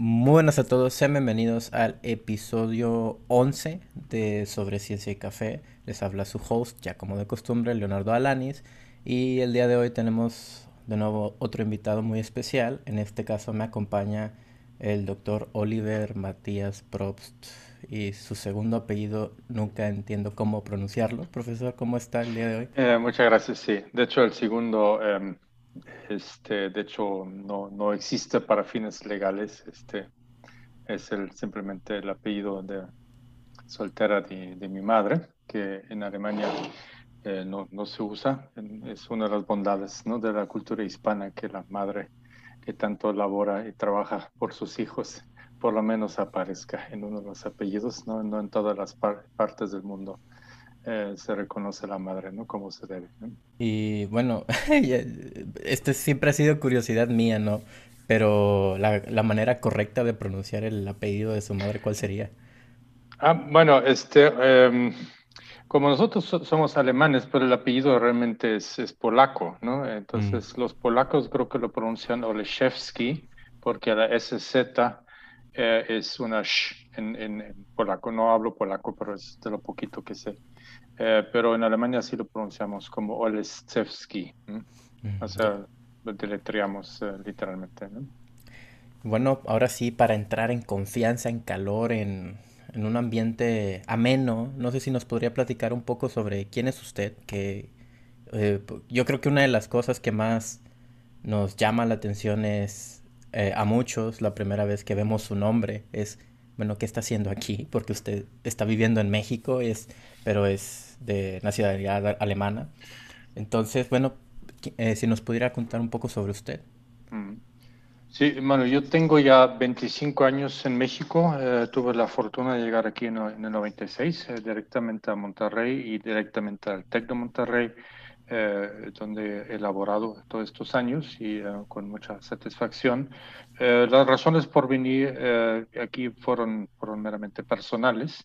Muy buenas a todos, sean bienvenidos al episodio 11 de Sobre Ciencia y Café. Les habla su host, ya como de costumbre, Leonardo Alanis. Y el día de hoy tenemos de nuevo otro invitado muy especial. En este caso me acompaña el doctor Oliver Matías Probst. Y su segundo apellido nunca entiendo cómo pronunciarlo. Profesor, ¿cómo está el día de hoy? Eh, muchas gracias, sí. De hecho, el segundo... Em, este, de hecho, no, no existe para fines legales. Este, es el, simplemente el apellido de soltera de, mi madre, que en Alemania eh, no, no, se usa. Es una de las bondades ¿no? de la cultura hispana que la madre que tanto labora y trabaja por sus hijos, por lo menos aparezca en uno de los apellidos, no, no en todas las partes del mundo. Eh, se reconoce la madre, ¿no? Como se debe. Y bueno, esto siempre ha sido curiosidad mía, ¿no? Pero la, la, manera correcta de pronunciar el apellido de su madre, ¿cuál sería? Ah, bueno, este, eh, como nosotros somos alemanes, pero el apellido realmente es, es polaco, ¿no? Entonces mm. los polacos creo que lo pronuncian Oleszewski, porque la SZ eh, es una sh en, en, polaco. No hablo polaco, pero es de lo poquito que sé. Eh, pero en Alemania sí lo pronunciamos como Oleszewski. O sea, lo deletreamos eh, literalmente. Bueno, ahora sí, para entrar en confianza, en calor, en, en, un ambiente ameno, no sé si nos podría platicar un poco sobre quién es usted, que eh, yo creo que una de las cosas que más nos llama la atención es a muchos, la primera vez que vemos su nombre, es bueno, ¿qué está haciendo aquí? Porque usted está viviendo en México, es, pero es de nacionalidad alemana. Entonces, bueno, eh, si nos pudiera contar un poco sobre usted. Mm. Sí, bueno, yo tengo ya 25 años en México. Eh, tuve la fortuna de llegar aquí en, el 96, eh, directamente a Monterrey y directamente al TEC de Monterrey. Eh, donde he elaborado todos estos años y eh, con mucha satisfacción. Eh, las razones por venir aquí fueron, fueron meramente personales,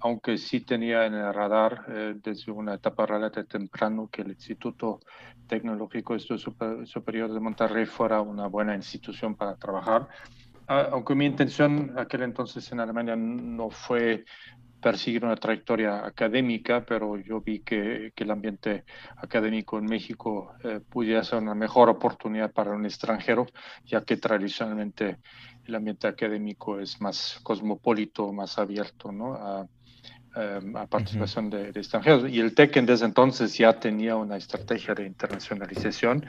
aunque sí tenía en el radar desde una etapa relativamente temprano que el Instituto Tecnológico Superior de Monterrey fuera una buena institución para trabajar. Ah, aunque mi intención aquel entonces en Alemania no fue perseguir una trayectoria académica, pero yo vi que, que el ambiente académico en México eh, pudiera ser una mejor oportunidad para un extranjero, ya que tradicionalmente el ambiente académico es más cosmopolito, más abierto ¿no? a, Em, a participación de, extranjeros. Y el TEC desde entonces ya tenía una estrategia de internacionalización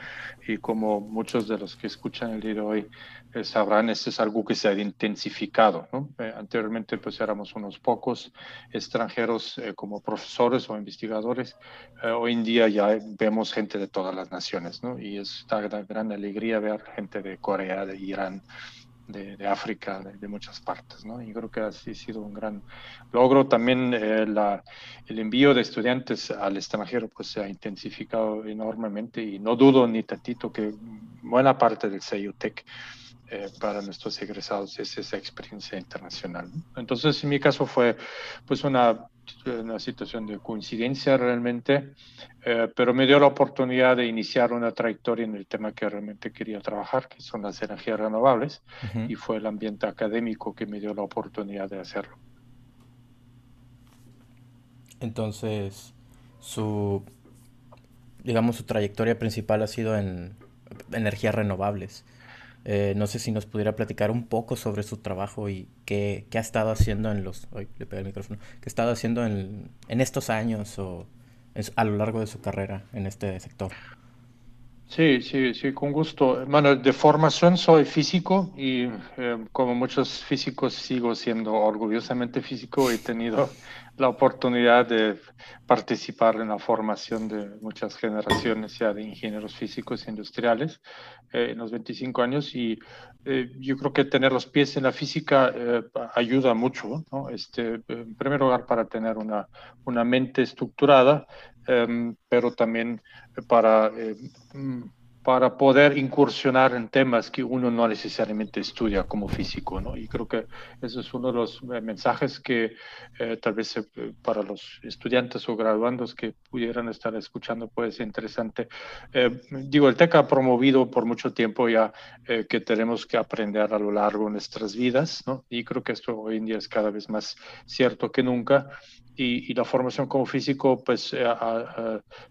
y como muchos de los que escuchan el día de hoy eh, sabrán, esto es algo que se ha intensificado. ¿no? Eh, anteriormente pues éramos unos pocos extranjeros eh, como profesores o investigadores. hoy en día ya vemos gente de todas las naciones ¿no? y es una gran alegría ver gente de Corea, de Irán, de, África, de, muchas partes, ¿no? Y creo que ha sido un gran logro. También eh, la, el envío de estudiantes al extranjero pues se ha intensificado enormemente y no dudo ni tantito que buena parte del CEUTEC eh, para nuestros egresados es esa experiencia internacional. Entonces, en mi caso fue pues una, una situación de coincidencia realmente, eh, pero me dio la oportunidad de iniciar una trayectoria en el tema que realmente quería trabajar, que son las energías renovables, y fue el ambiente académico que me dio la oportunidad de hacerlo. Entonces, su, digamos, su trayectoria principal ha sido en energías renovables. Eh, no sé si nos pudiera platicar un poco sobre su trabajo y qué, qué ha estado haciendo en los... Ay, le pegué el micrófono. ¿Qué ha estado haciendo en, en estos años o a lo largo de su carrera en este sector? Sí, sí, sí, con gusto. Bueno, de formación soy físico y eh, como muchos físicos sigo siendo orgullosamente físico. He tenido la oportunidad de participar en la formación de muchas generaciones ya de ingenieros físicos e industriales eh, en los 25 años y eh, yo creo que tener los pies en la física eh, ayuda mucho, ¿no? Este, en primer lugar para tener una, una mente estructurada, em, pero también para mm, para poder incursionar en temas que uno no necesariamente estudia como físico, ¿no? Y creo que ese es uno de los eh, mensajes que eh, tal vez eh, para los estudiantes o graduandos que pudieran estar escuchando puede ser interesante. digo, el TEC ha promovido por mucho tiempo ya que tenemos que aprender a lo largo de nuestras vidas, ¿no? Y creo que esto hoy en día es cada vez más cierto que nunca y, la formación como físico pues eh,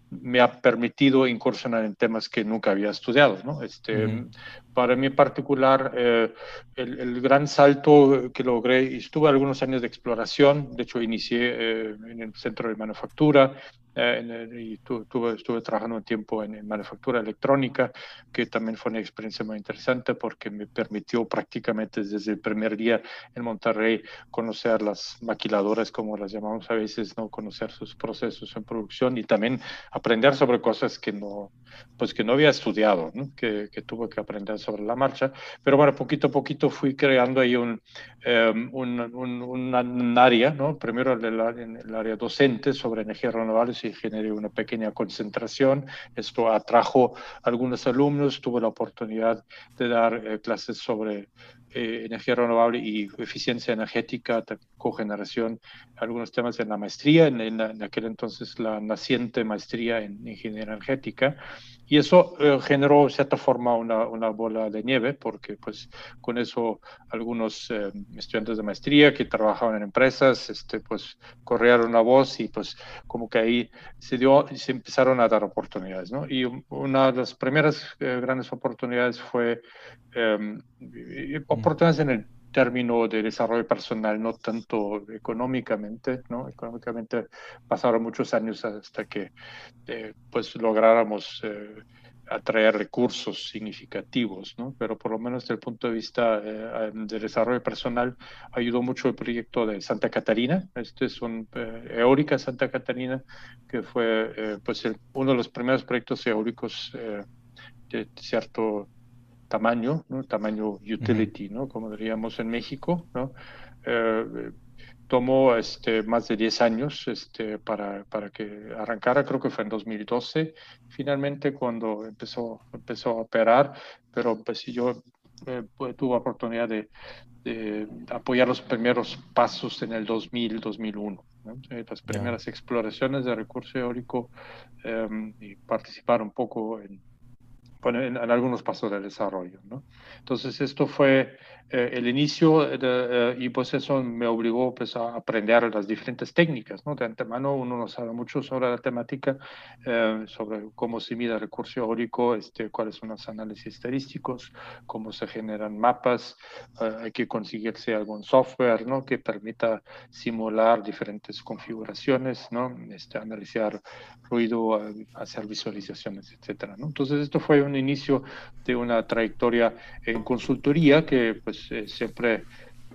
me ha permitido incursionar en temas que nunca había estudiado. ¿no? Este, Para mí en particular, eh, el, el, gran salto que logré, y estuve algunos años de exploración, de hecho inicié eh, en el centro de manufactura, eh, y tuve, estuve trabajando un tiempo en, manufactura electrónica, que también fue una experiencia muy interesante porque me permitió prácticamente desde el primer día en Monterrey conocer las maquiladoras, como las llamamos a veces, no conocer sus procesos en producción y también aprender sobre cosas que no, pues que no había estudiado, Que, que, tuve que aprender sobre la marcha. Pero bueno, poquito a poquito fui creando ahí un, em, un, un, área, ¿no? primero en el, área docente sobre energías renovables y generé una pequeña concentración. Esto atrajo a algunos alumnos, tuve la oportunidad de dar eh, clases sobre eh, energía renovable y eficiencia energética, cogeneración, algunos temas en la maestría, en, en, aquel entonces la naciente maestría en ingeniería energética. Y eso eh, generó, de cierta forma, una, una, bola de nieve, porque pues con eso algunos eh, estudiantes de maestría que trabajaban en empresas, este, pues corrieron la voz y pues como que ahí se dio, se empezaron a dar oportunidades, ¿no? Y una de las primeras grandes oportunidades fue em, oportunidades en el término de desarrollo personal, no tanto económicamente, ¿no? Económicamente pasaron muchos años hasta que eh, pues lográramos eh, atraer recursos significativos, ¿no? Pero por lo menos desde el punto de vista eh, de desarrollo personal ayudó mucho el proyecto de Santa Catarina. Este es un eólica Santa Catarina que fue pues uno de los primeros proyectos eólicos de cierto tamaño, ¿no? tamaño utility, ¿no? como diríamos en México, ¿no? Eh, tomó este, más de 10 años este, para, para, que arrancara, creo que fue en 2012, finalmente cuando empezó, empezó a operar, pero pues yo eh, pues, tuve oportunidad de, de, apoyar los primeros pasos en el 2000, 2001. Eh, las primeras exploraciones de recurso eólico em, y participar un poco en, en, algunos pasos del desarrollo. ¿no? Entonces, esto fue eh, el inicio de, eh, y pues eso me obligó pues, a aprender las diferentes técnicas. ¿no? De antemano uno no sabe mucho sobre la temática, eh, sobre cómo se mide recurso eólico, este, cuáles son los análisis estadísticos, cómo se generan mapas, hay que conseguirse algún software ¿no? que permita simular diferentes configuraciones, ¿no? este, analizar ruido, hacer visualizaciones, etc. ¿no? Entonces, esto fue un inicio de una trayectoria en consultoría que pues eh, siempre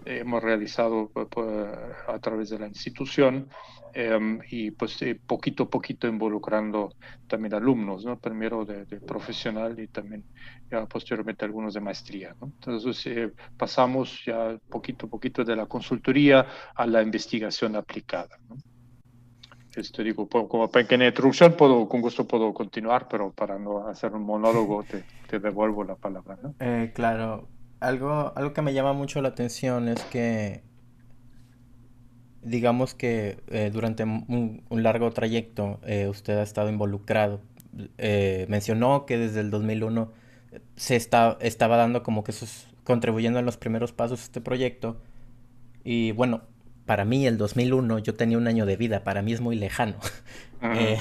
hemos realizado pues, pues, a través de la institución em, y pues eh, poquito a poquito involucrando también alumnos, ¿no? Primero de, profesional y también ya posteriormente algunos de maestría, ¿no? Entonces eh, pasamos ya poquito a poquito de la consultoría a la investigación aplicada, ¿no? Este, digo, como pequeña introducción, puedo, con gusto puedo continuar, pero para no hacer un monólogo te, te devuelvo la palabra. ¿no? Eh, claro, algo, algo que me llama mucho la atención es que, digamos que eh, durante un, largo trayecto eh, usted ha estado involucrado. mencionó que desde el 2001 se está, estaba dando como que esos, contribuyendo en los primeros pasos de este proyecto. Y bueno, para mí el 2001 yo tenía un año de vida, para mí es muy lejano. Eh,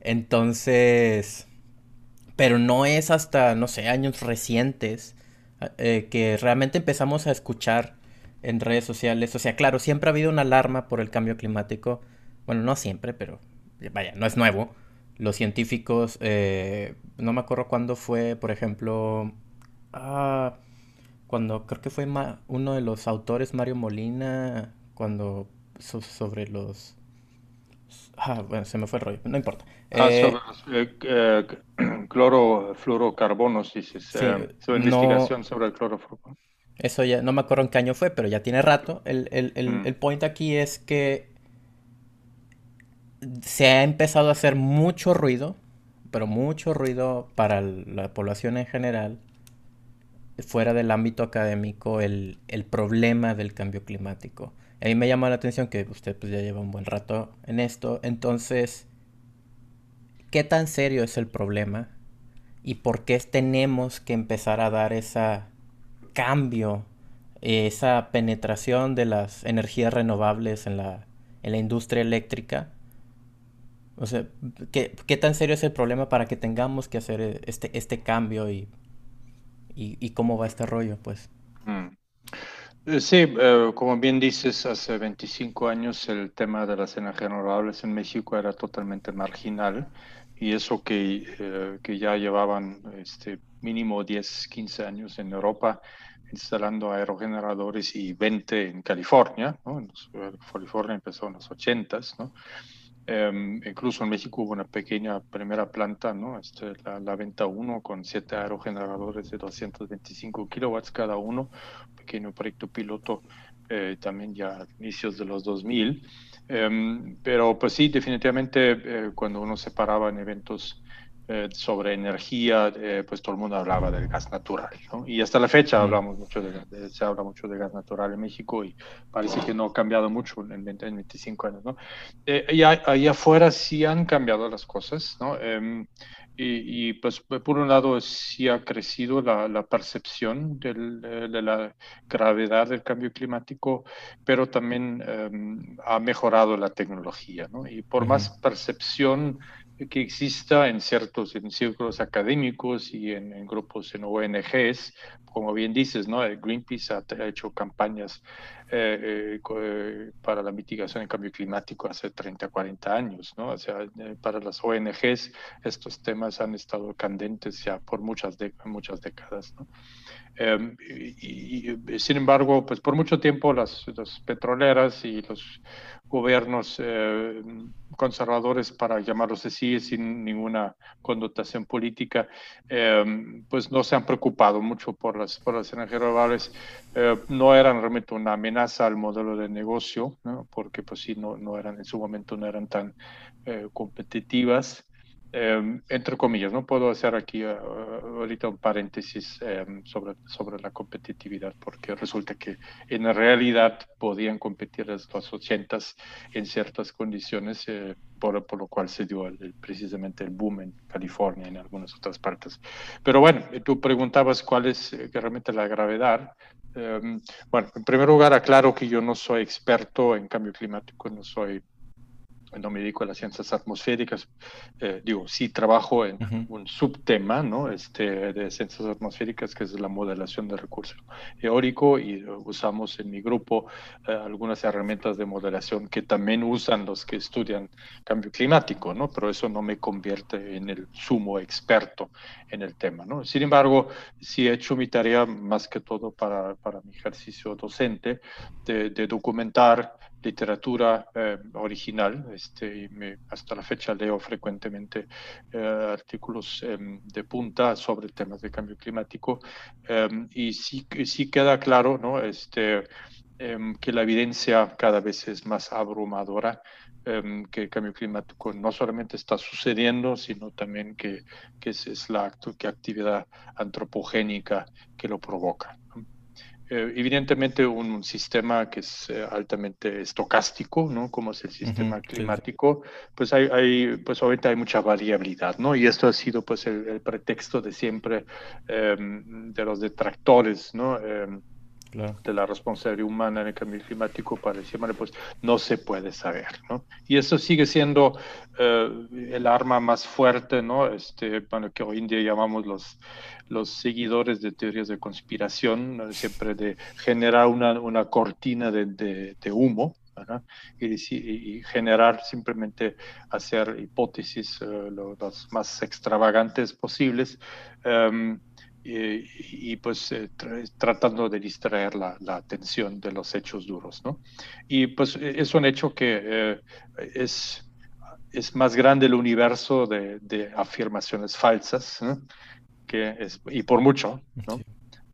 entonces, pero no es hasta, no sé, años recientes eh, que realmente empezamos a escuchar en redes sociales. O sea, claro, siempre ha habido una alarma por el cambio climático. Bueno, no siempre, pero vaya, no es nuevo. Los científicos, eh, no me acuerdo cuándo fue, por ejemplo, ah, cuando creo que fue uno de los autores, Mario Molina, cuando sobre los ah bueno se me fue el rollo no importa ah, eh, sobre los eh, eh, clorofluorocarbonos su investigación sobre el clorofluoro eso ya no me acuerdo en qué año fue pero ya tiene rato el, el, el, mm. el point aquí es que se ha empezado a hacer mucho ruido pero mucho ruido para la población en general, fuera del ámbito académico, el, problema del cambio climático. A mí me llama la atención que usted pues, ya lleva un buen rato en esto, entonces, ¿qué tan serio es el problema? ¿Y por qué tenemos que empezar a dar ese cambio, esa penetración de las energías renovables en la, en la industria eléctrica? O sea, ¿qué, tan serio es el problema para que tengamos que hacer eh, este, este cambio y, y, cómo va este rollo, pues? Mm. Eh, sí, eh, como bien dices, hace 25 años el tema de las energías renovables en México era totalmente marginal y eso que, que ya llevaban este, mínimo 10, 15 años en Europa instalando aerogeneradores y 20 en California, ¿no? En California empezó en los 80s, ¿no? Em, incluso en México hubo una pequeña primera planta, ¿no? Este, la, venta 1 con siete aerogeneradores de 225 kilowatts cada uno, pequeño proyecto piloto eh, también ya a inicios de los 2000. Em, pero pues sí, definitivamente eh, cuando uno se paraba en eventos eh, sobre energía, eh, pues todo el mundo hablaba del gas natural, ¿no? Y hasta la fecha hablamos mucho de, se habla mucho de gas natural en México y parece que no ha cambiado mucho en, 20, 25 años, ¿no? Eh, y ahí afuera sí han cambiado las cosas, ¿no? Em, y, y, pues por un lado sí ha crecido la, la percepción del, de la gravedad del cambio climático, pero también em, ha mejorado la tecnología, ¿no? Y por más percepción que exista en ciertos en círculos académicos y en, grupos en ONGs, como bien dices, ¿no? Greenpeace ha, hecho campañas eh, eh, eh, para la mitigación del cambio climático hace 30, 40 años, ¿no? O sea, para las ONGs estos temas han estado candentes ya por muchas, muchas décadas, ¿no? Em, sin embargo, pues por mucho tiempo las, las petroleras y los gobiernos eh, conservadores, para llamarlos así, sin ninguna connotación política, em, pues no se han preocupado mucho por las, por las energías renovables. Eh, no eran realmente una amenaza al modelo de negocio, porque pues sí, no, no eran en su momento no eran tan eh, competitivas. Em, entre comillas, no puedo hacer aquí uh, ahorita un paréntesis em, sobre, sobre la competitividad, porque resulta que en realidad podían competir las 80 en ciertas condiciones, eh, por, por, lo cual se dio precisamente el boom en California y en algunas otras partes. Pero bueno, tú preguntabas cuál es eh, realmente la gravedad. Em, bueno, en primer lugar, aclaro que yo no soy experto en cambio climático, no soy no me dedico a las ciencias atmosféricas, eh, digo, sí trabajo en un subtema, ¿no? Este, de ciencias atmosféricas, que es la modelación de recurso eólico, y usamos en mi grupo eh, algunas herramientas de modelación que también usan los que estudian cambio climático, ¿no? Pero eso no me convierte en el sumo experto en el tema, ¿no? Sin embargo, sí he hecho mi tarea más que todo para, para mi ejercicio docente de, de documentar literatura eh, original. Este, hasta la fecha leo frecuentemente eh, artículos em, de punta sobre temas de cambio climático em, y sí, sí queda claro ¿no? este, em, que la evidencia cada vez es más abrumadora. que el cambio climático no solamente está sucediendo, sino también que, que es, es la que actividad antropogénica que lo provoca. Eh, evidentemente un, sistema que es eh, altamente estocástico, ¿no? Como es el sistema climático, pues hay, hay, pues obviamente hay mucha variabilidad, ¿no? Y esto ha sido pues el, pretexto de siempre em, de los detractores, ¿no? Em, de la responsabilidad humana en el cambio climático para decir, pues no se puede saber, ¿no? Y eso sigue siendo eh, el arma más fuerte, ¿no? Este, bueno, que hoy en día llamamos los, los seguidores de teorías de conspiración, siempre de generar una, una cortina de, de, humo, y, y, generar simplemente hacer hipótesis uh, las más extravagantes posibles um, y, pues eh, tratando de distraer la, la, atención de los hechos duros, ¿no? Y pues e, es un hecho que eh, es, es más grande el universo de, de afirmaciones falsas, que es, y por mucho, ¿no?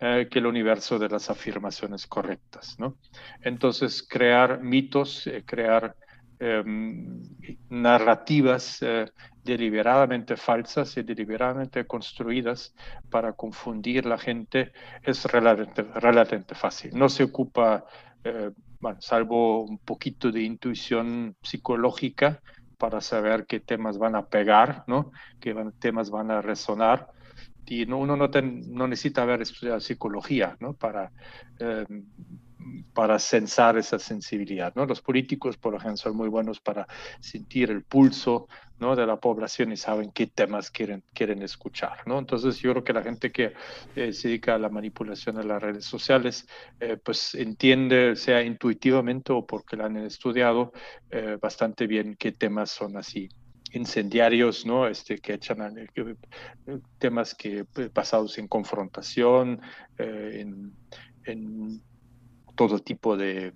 Eh, que el universo de las afirmaciones correctas, ¿no? Entonces, crear mitos, crear em, narrativas eh, deliberadamente falsas y deliberadamente construidas para confundir la gente es relativamente, fácil. No se ocupa, eh, bueno, salvo un poquito de intuición psicológica para saber qué temas van a pegar, ¿no? qué temas van a resonar. Y uno no, no necesita haber estudiado psicología ¿no? para em, para censar esa sensibilidad. ¿no? Los políticos, por ejemplo, son muy buenos para sentir el pulso ¿no? de la población y saben qué temas quieren, quieren escuchar. ¿no? Entonces yo creo que la gente que eh, se dedica a la manipulación de las redes sociales, eh, pues entiende, sea intuitivamente o porque la han estudiado eh, bastante bien qué temas son así incendiarios, ¿no? Este, que echan temas que basados en confrontación, en, en todo tipo de,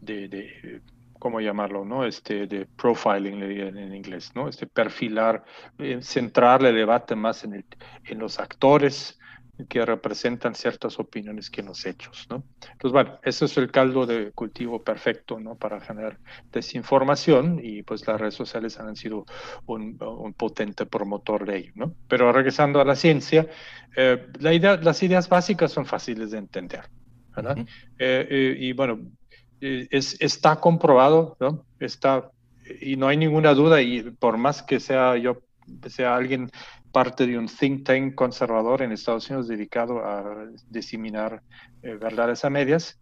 de, ¿cómo llamarlo? ¿no? Este, de profiling en inglés, ¿no? Este perfilar, eh, centrar el debate más en, el, en los actores, que representan ciertas opiniones que en los hechos, ¿no? Entonces, bueno, ese es el caldo de cultivo perfecto, ¿no? Para generar desinformación y pues las redes sociales han sido un, potente promotor de ello, ¿no? Pero regresando a la ciencia, eh, la idea, las ideas básicas son fáciles de entender, ¿verdad? Eh, eh, y bueno, es, está comprobado, ¿no? Está, y no hay ninguna duda, y por más que sea yo, sea alguien parte de un think tank conservador en Estados Unidos dedicado a diseminar verdades a medias,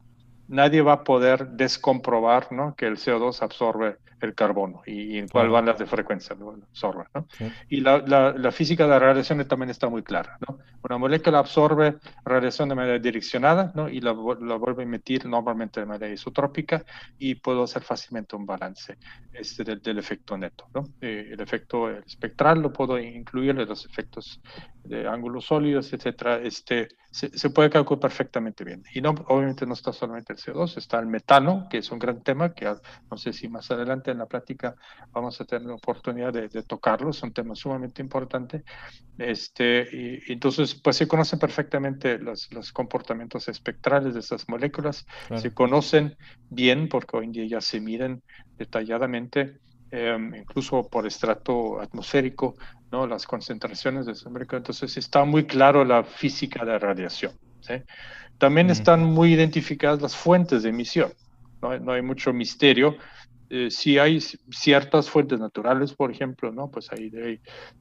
nadie va a poder descomprobar ¿no? que el CO2 absorbe el carbono y, en cuál bandas de frecuencia lo absorbe. ¿no? Y la, la, física de la radiación también está muy clara. ¿no? Una molécula absorbe radiación de manera direccionada ¿no? y la, la, vuelve a emitir normalmente de manera isotrópica y puedo hacer fácilmente un balance este, del, del efecto neto. ¿no? Eh, el efecto espectral lo puedo incluir, los efectos de ángulos sólidos, etcétera, este, se, se, puede calcular perfectamente bien. Y no, obviamente no está solamente el CO2, está el metano, que es un gran tema que no sé si más adelante en la plática vamos a tener la oportunidad de, tocarlo, es un tema sumamente importante. Este, y, entonces, pues se conocen perfectamente los, los comportamientos espectrales de esas moléculas, se conocen bien porque hoy en día ya se miden detalladamente. Em, incluso por estrato atmosférico, ¿no? las concentraciones de moléculas. Entonces está muy claro la física de radiación. También están muy identificadas las fuentes de emisión. No, no hay mucho misterio. Eh, si hay ciertas fuentes naturales, por ejemplo, ¿no? Pues hay,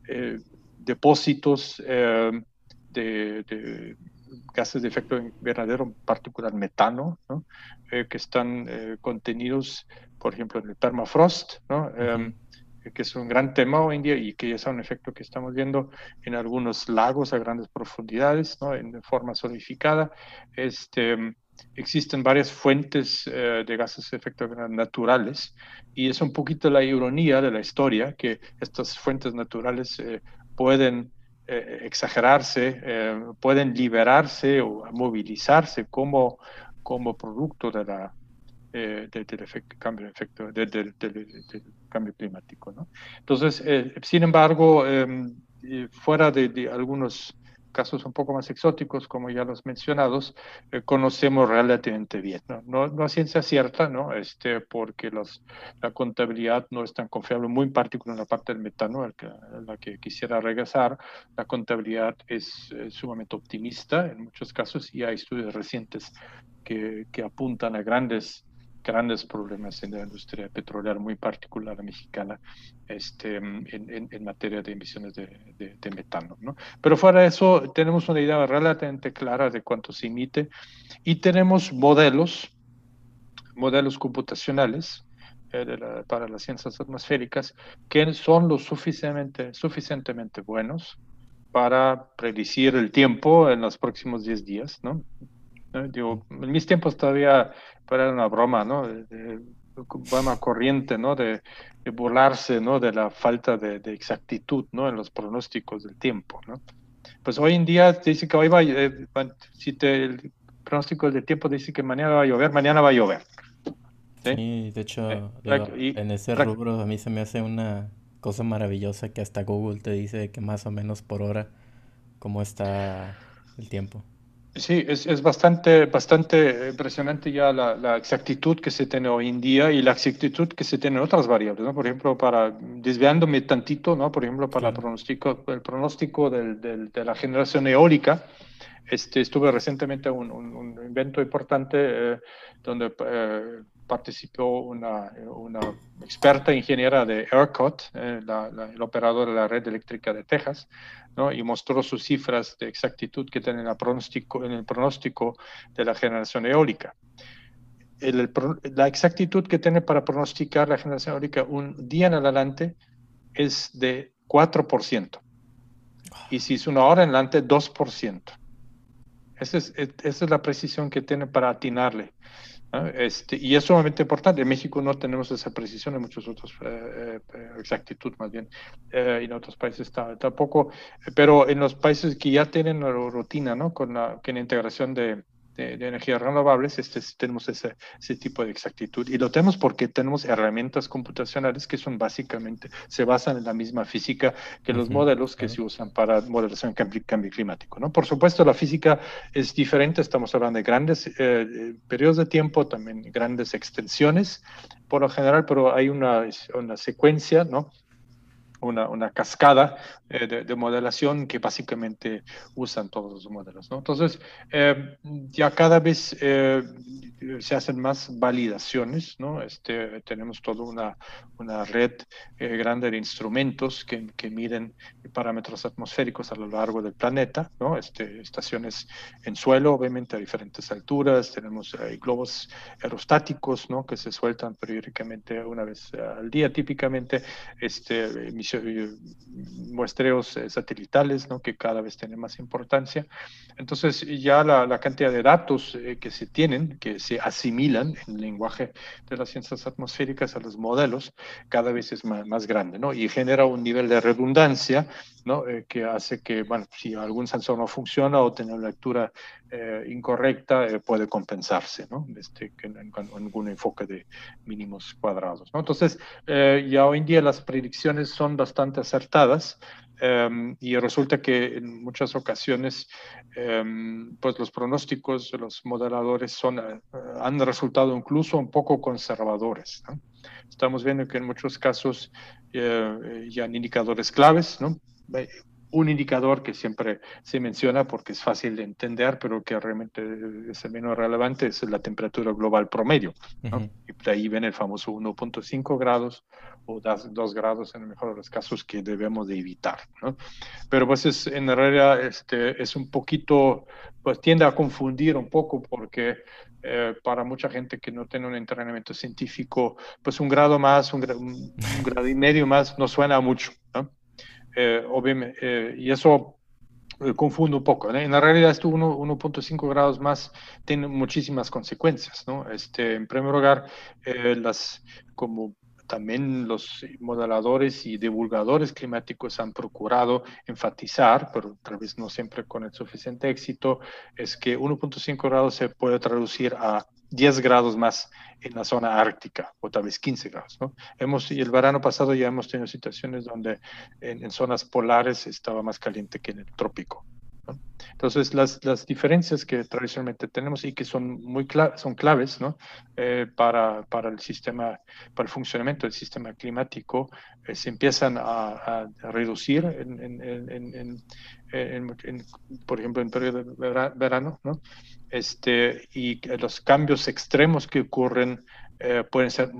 eh, depósitos em, de, gases de efecto invernadero, en particular metano, ¿no? Eh, que están contenidos, por ejemplo, en el permafrost, ¿no? Que es un gran tema hoy en día y que es un efecto que estamos viendo en algunos lagos a grandes profundidades, ¿no? en forma solidificada. Este, existen varias fuentes eh, de gases de efecto naturales y es un poquito la ironía de la historia que estas fuentes naturales eh, pueden eh, exagerarse, pueden liberarse o movilizarse como, como producto de la, del efecto, cambio, efecto del, cambio climático. ¿no? Entonces, sin embargo, em, fuera de, de algunos casos un poco más exóticos, como ya los mencionados, eh, conocemos relativamente bien. ¿no? No, no, a ciencia cierta, ¿no? este, porque los, la contabilidad no es tan confiable, muy en particular en la parte del metano, a la que quisiera regresar. La contabilidad es sumamente optimista en muchos casos y hay estudios recientes que, que apuntan a grandes grandes problemas en la industria petrolera, muy particular la mexicana, este, en, en, materia de emisiones de, de, metano. ¿no? Pero fuera de eso, tenemos una idea relativamente clara de cuánto se emite y tenemos modelos, modelos computacionales eh, para las ciencias atmosféricas que son lo suficientemente, suficientemente buenos para predecir el tiempo en los próximos 10 días, ¿no? Digo, en mis tiempos todavía era una broma, ¿no? De, buena corriente, ¿no? De, burlarse, ¿no? De la falta de, exactitud, ¿no? En los pronósticos del tiempo, ¿no? Pues hoy en día te dice que hoy va, eh, si te, el pronóstico del tiempo dice que mañana va a llover, mañana va a llover. Sí, de hecho, eh, en ese rubro a mí se me hace una cosa maravillosa que hasta Google te dice que más o menos por hora cómo está el tiempo. Sí, es, es, bastante, bastante impresionante ya la, la, exactitud que se tiene hoy en día y la exactitud que se tiene en otras variables, ¿no? Por ejemplo, para, desviándome tantito, ¿no? Por ejemplo, para el pronóstico, el pronóstico del, del, de la generación eólica, este, estuve recientemente en un, un, un evento importante eh, donde eh, participó una, una, experta ingeniera de ERCOT, eh, la, la, el operador de la red eléctrica de Texas, ¿no? y mostró sus cifras de exactitud que tiene el pronóstico, en el pronóstico de la generación eólica. El, el, la exactitud que tiene para pronosticar la generación eólica un día en adelante es de 4%. Y si es una hora en adelante, 2%. Esa es, esa es la precisión que tiene para atinarle. Este, y es sumamente importante. En México no tenemos esa precisión, en muchos otros, eh, eh, exactitud más bien, eh, en otros países tampoco, pero en los países que ya tienen la rutina, ¿no? Con la, con la integración de, de, de, energías renovables, este, tenemos ese, ese, tipo de exactitud. Y lo tenemos porque tenemos herramientas computacionales que son básicamente, se basan en la misma física que los uh -huh. modelos que uh -huh. se usan para modelación de cambio, cambio, climático. ¿no? Por supuesto, la física es diferente, estamos hablando de grandes eh, periodos de tiempo, también grandes extensiones por lo general, pero hay una, una secuencia, ¿no? Una, una cascada eh, de, de, modelación que básicamente usan todos los modelos. ¿no? Entonces, eh, ya cada vez eh, se hacen más validaciones, ¿no? Este, tenemos toda una, una red eh, grande de instrumentos que, que, miden parámetros atmosféricos a lo largo del planeta, ¿no? Este, estaciones en suelo, obviamente a diferentes alturas, tenemos eh, globos aerostáticos, ¿no? Que se sueltan periódicamente una vez al día, típicamente, este, muestreos eh, satelitales, ¿no? Que cada vez tienen más importancia. Entonces, ya la, cantidad de datos eh, que se tienen, que se asimilan en lenguaje de las ciencias atmosféricas a los modelos, cada vez es más, grande, ¿no? Y genera un nivel de redundancia, ¿no? Eh, que hace que, bueno, si algún sensor no funciona o tiene una lectura eh, incorrecta, eh, puede compensarse, ¿no? Este, en, algún enfoque de mínimos cuadrados, ¿no? Entonces, ya hoy en día las predicciones son bastante acertadas, Um, y resulta que en muchas ocasiones um, pues los pronósticos los modeladores son, uh, han resultado incluso un poco conservadores. ¿no? Estamos viendo que en muchos casos uh, ya han indicadores claves, ¿no? Un indicador que siempre se menciona porque es fácil de entender, pero que realmente es el menos relevante, es la temperatura global promedio. ¿no? Uh -huh. Y de ahí viene el famoso 1.5 grados o 2 grados en el mejor de los casos que debemos de evitar. ¿no? Pero pues es, en realidad este, es un poquito, pues tiende a confundir un poco porque eh, para mucha gente que no tiene un entrenamiento científico, pues un grado más, un, un, un grado y medio más no suena mucho. ¿no? Eh, eh, y eso eh, confunde un poco. En la realidad, esto 1.5 grados más tiene muchísimas consecuencias. ¿no? Este, en primer lugar, eh, las, como también los modeladores y divulgadores climáticos han procurado enfatizar, pero tal vez no siempre con el suficiente éxito, es que 1.5 grados se puede traducir a 10 grados más en la zona ártica, o tal vez 15 grados. ¿no? Hemos, y el verano pasado ya hemos tenido situaciones donde en, en zonas polares estaba más caliente que en el trópico. Entonces, las, las, diferencias que tradicionalmente tenemos y que son muy cla son claves ¿no? eh, para, para, el sistema, para el funcionamiento del sistema climático, eh, se empiezan a, a reducir en, en, en, por ejemplo, en periodo de verano, ¿no? este, y los cambios extremos que ocurren eh, pueden ser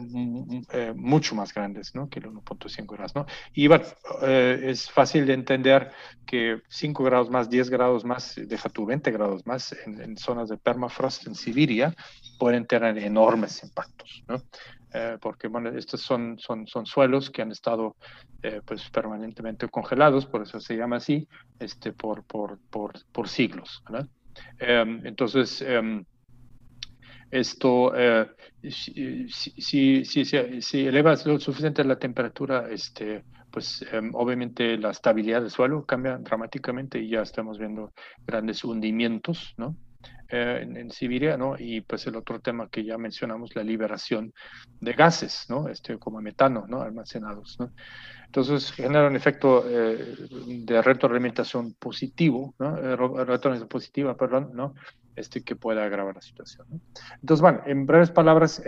eh, mucho más grandes ¿no? que el 1.5 grados. ¿no? Y eh, es fácil de entender que 5 grados más, 10 grados más, deja tu 20 grados más en, en zonas de permafrost en Siberia pueden tener enormes impactos. ¿no? Eh, porque bueno, estos son, son, son suelos que han estado eh, pues permanentemente congelados, por eso se llama así, este, por, por, por, por siglos. Eh, entonces, em, esto, eh, si, si, si, elevas lo suficiente la temperatura, este, pues um, obviamente la estabilidad del suelo cambia dramáticamente y ya estamos viendo grandes hundimientos, ¿no? en, Siberia, ¿no? Y pues el otro tema que ya mencionamos, la liberación de gases, ¿no? Este, como metano, ¿no? Almacenados, ¿no? Entonces genera un efecto de retroalimentación positivo, ¿no? retroalimentación positiva, perdón, ¿no? Este que puede agravar la situación. ¿no? Entonces, bueno, en breves palabras,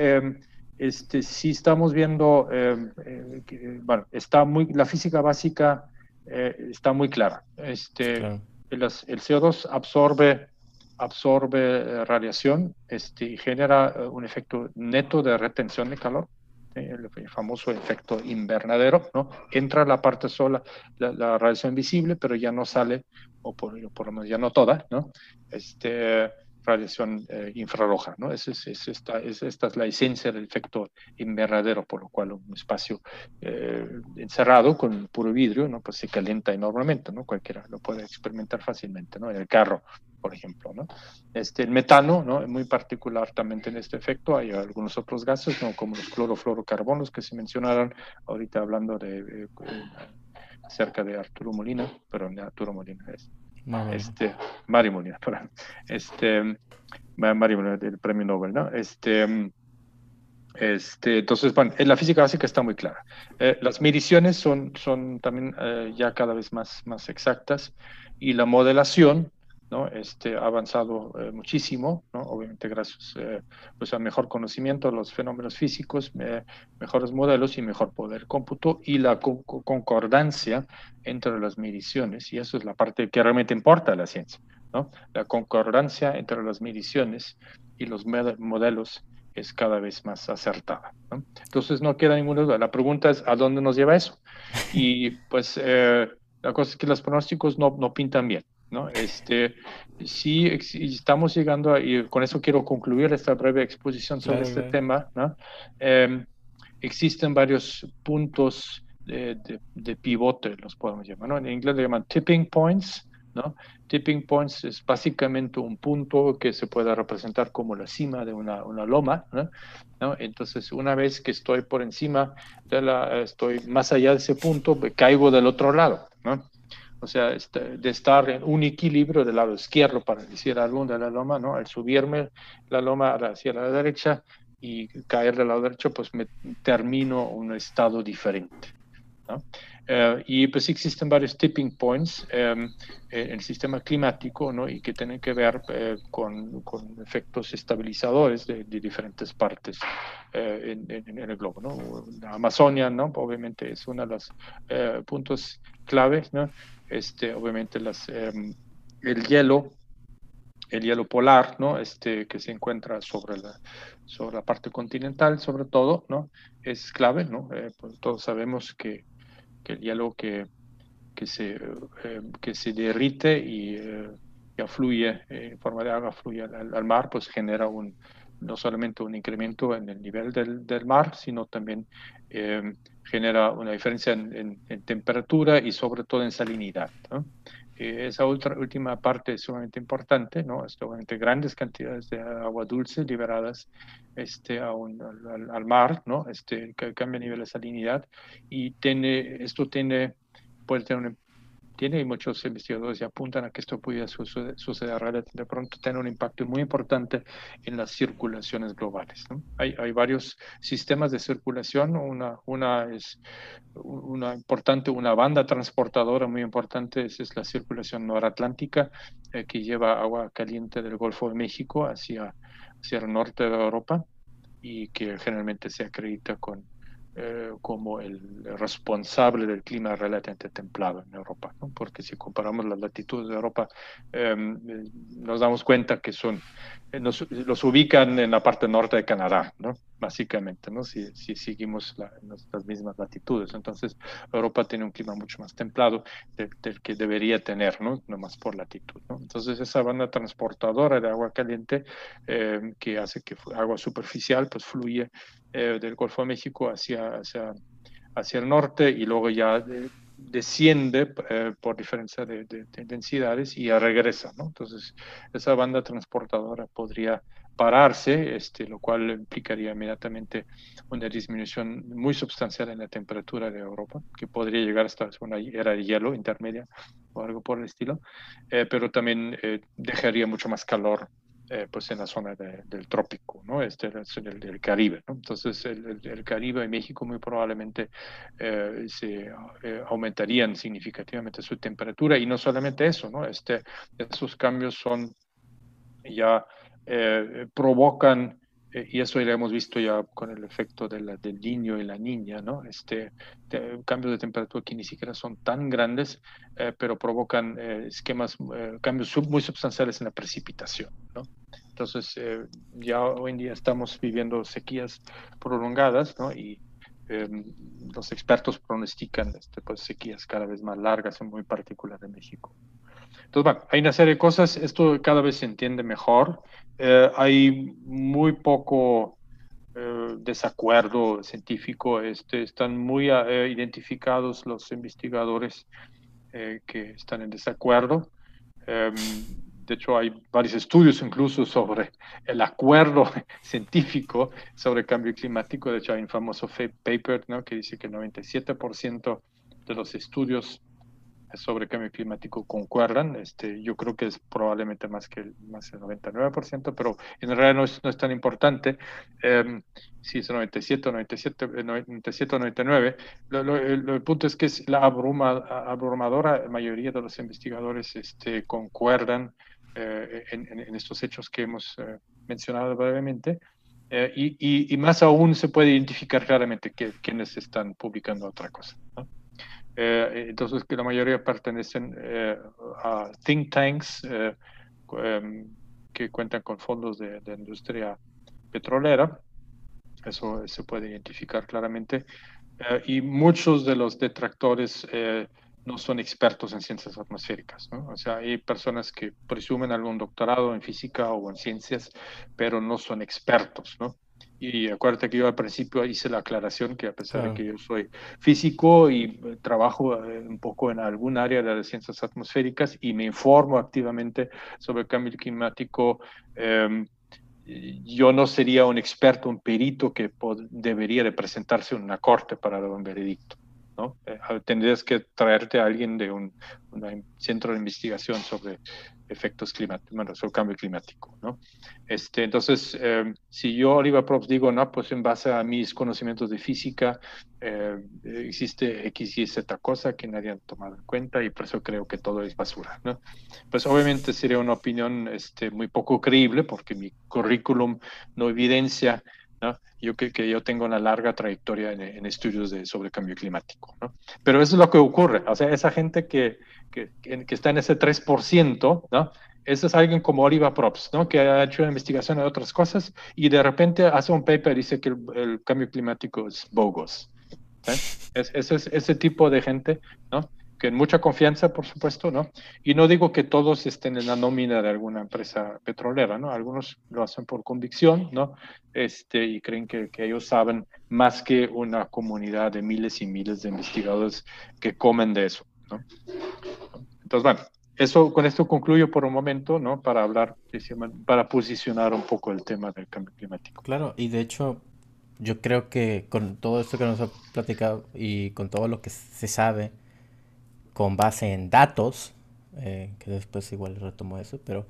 este, si estamos viendo, bueno, está muy, la física básica está muy clara. Este, el, CO2 absorbe, absorbe eh, radiación este, y genera eh, un efecto neto de retención de calor, el, famoso efecto invernadero, ¿no? Entra la parte sola, la, radiación visible, pero ya no sale, o por, lo menos ya no toda, ¿no? Este, radiación eh, infrarroja, ¿no? Es, es, esta, es, esta es la esencia del efecto invernadero, por lo cual un espacio eh, encerrado con puro vidrio, ¿no? Pues se calienta enormemente, ¿no? Cualquiera lo puede experimentar fácilmente, ¿no? En el carro, por ejemplo, ¿no? Este, el metano, ¿no? Es muy particular también en este efecto, hay algunos otros gases, ¿no? Como los clorofluorocarbonos que se mencionaron ahorita hablando de... Eh, cerca de Arturo Molina, pero de Arturo Molina es este, Mari Molina, este, Mari Molina, del premio Nobel, ¿no? Este, este, entonces, bueno, la física básica está muy clara. Eh, las mediciones son, son también eh, ya cada vez más, más exactas y la modelación ¿no? Este, ha avanzado eh, muchísimo, obviamente gracias eh, pues a mejor conocimiento de los fenómenos físicos, mejores modelos y mejor poder cómputo y la concordancia entre las mediciones, y eso es la parte que realmente importa de la ciencia, ¿no? la concordancia entre las mediciones y los modelos es cada vez más acertada. Entonces no queda ninguna duda. La pregunta es, ¿a dónde nos lleva eso? Y pues eh, la cosa es que los pronósticos no, no pintan bien. ¿No? Este, sí, estamos llegando, a, y con eso quiero concluir esta breve exposición sobre este tema, ¿no? Em, existen varios puntos de, de, pivote, los podemos llamar, ¿no? En inglés le llaman tipping points, ¿no? Tipping points es básicamente un punto que se puede representar como la cima de una, una loma, ¿no? Entonces, una vez que estoy por encima de la, estoy más allá de ese punto, caigo del otro lado, ¿no? O sea, este, de estar en un equilibrio del lado izquierdo, para decir algo de la loma, ¿no? Al subirme la loma hacia la derecha y caer del lado derecho, pues me termino un estado diferente. ¿no? Eh, y pues existen varios tipping points em, en el sistema climático, ¿no? Y que tienen que ver eh, con, con, efectos estabilizadores de, diferentes partes eh, en, en, el globo, ¿no? La Amazonia, ¿no? Obviamente es uno de los puntos claves, ¿no? Este, obviamente las, em, el hielo, el hielo polar, ¿no? Este, que se encuentra sobre la, sobre la parte continental, sobre todo, ¿no? Es clave, ¿no? Eh, pues todos sabemos que, que, el hielo que, que, se, em, que se derrite y eh, que afluye en forma de agua, fluye al, mar, pues genera un, no solamente un incremento en el nivel del, del mar, sino también em, genera una diferencia en, temperatura y sobre todo en salinidad. Eh, esa última parte es sumamente importante, ¿no? Es obviamente grandes cantidades de agua dulce liberadas este, a al, mar, ¿no? Este, cambia el nivel de salinidad y esto tiene, puede tener un tiene y muchos investigadores ya apuntan a que esto pudiera suceder, suceder de pronto tener un impacto muy importante en las circulaciones globales. Hay, varios sistemas de circulación, una, es una importante, una banda transportadora muy importante, es, es la circulación noratlántica eh, que lleva agua caliente del Golfo de México hacia, hacia el norte de Europa y que generalmente se acredita con eh, como el responsable del clima relativamente templado en Europa, porque si comparamos las latitudes de Europa, em, nos damos cuenta que son, eh, nos, los ubican en la parte norte de Canadá, ¿no? Básicamente, ¿no? si, si seguimos las mismas latitudes. Entonces, Europa tiene un clima mucho más templado del, que debería tener, ¿no? no más por latitud. ¿no? Entonces, esa banda transportadora de agua caliente em, que hace que agua superficial pues fluye eh, del Golfo de México hacia, hacia, hacia, el norte y luego ya desciende eh, por diferencia de, densidades y regresa. Entonces, esa banda transportadora podría pararse, este, lo cual implicaría inmediatamente una disminución muy sustancial en la temperatura de Europa, que podría llegar hasta una era de hielo intermedia o algo por el estilo, eh, pero también dejaría mucho más calor eh, pues en la zona del trópico, ¿no? Este es el, Caribe, ¿no? Entonces el, Caribe y México muy probablemente eh, se eh, aumentarían significativamente su temperatura y no solamente eso, ¿no? Este, esos cambios son ya provocan y eso lo hemos visto ya con el efecto de la, del niño y la niña, ¿no? Este, cambios de temperatura que ni siquiera son tan grandes, pero provocan esquemas, cambios muy substanciales en la precipitación, ¿no? Entonces, eh, ya hoy en día estamos viviendo sequías prolongadas, ¿no? Y em, los expertos pronostican este, pues, sequías cada vez más largas, en muy particular en México. Entonces, bueno, hay una serie de cosas, esto cada vez se entiende mejor, eh, hay muy poco eh, desacuerdo científico, este, están muy identificados los investigadores que están en desacuerdo. Em, de hecho, hay varios estudios incluso sobre el acuerdo científico sobre el cambio climático. De hecho, hay un famoso paper que dice que el 97% de los estudios sobre cambio climático concuerdan. Este, yo creo que es probablemente más que el, más el 99%, pero en realidad no es, no es tan importante. Eh, si es 97, 97, 97 o 99. el, punto es que es la abruma, abrumadora mayoría de los investigadores este, concuerdan eh, en, estos hechos que hemos eh, mencionado brevemente. Eh, y, y, más aún se puede identificar claramente que, quienes están publicando otra cosa. Entonces, que la mayoría pertenecen a think tanks em, que cuentan con fondos de, de industria petrolera. Eso se puede identificar claramente. y muchos de los detractores no son expertos en ciencias atmosféricas. O sea, hay personas que presumen algún doctorado en física o en ciencias, pero no son expertos, ¿no? Y acuérdate que yo al principio hice la aclaración que a pesar de que yo soy físico y eh, trabajo eh, un poco en algún área de las ciencias atmosféricas y me informo activamente sobre el cambio climático, em, yo no sería un experto, un perito que debería de presentarse en una corte para dar un veredicto. ¿No? Eh, tendrías que traerte a alguien de un, centro de investigación sobre efectos climáticos, bueno, sobre cambio climático, ¿no? Este, entonces, eh, si yo, Oliva Props, digo, no, pues en base a mis conocimientos de física, eh, existe X y Z cosa que nadie ha tomado en cuenta y por eso creo que todo es basura, ¿no? Pues obviamente sería una opinión este, muy poco creíble porque mi currículum no evidencia yo que, que, yo tengo una larga trayectoria en, estudios de, sobre cambio climático, ¿no? Pero eso es lo que ocurre, o sea, esa gente que, que, que está en ese 3%, ¿no? Ese es alguien como Oliva Props, ¿no? Que ha hecho investigación de otras cosas y de repente hace un paper y dice que el, cambio climático es bogus. ¿eh? Es, ese, es, ese tipo de gente, ¿no? Mucha confianza, por supuesto, ¿no? Y no digo que todos estén en la nómina de alguna empresa petrolera, ¿no? Algunos lo hacen por convicción, ¿no? Este, y creen que, que ellos saben más que una comunidad de miles y miles de investigadores que comen de eso, ¿no? Entonces, bueno, eso, con esto concluyo por un momento, ¿no? Para hablar, para posicionar un poco el tema del cambio climático. Claro, y de hecho, yo creo que con todo esto que nos ha platicado y con todo lo que se sabe, con base en datos, eh, que después igual retomo eso, pero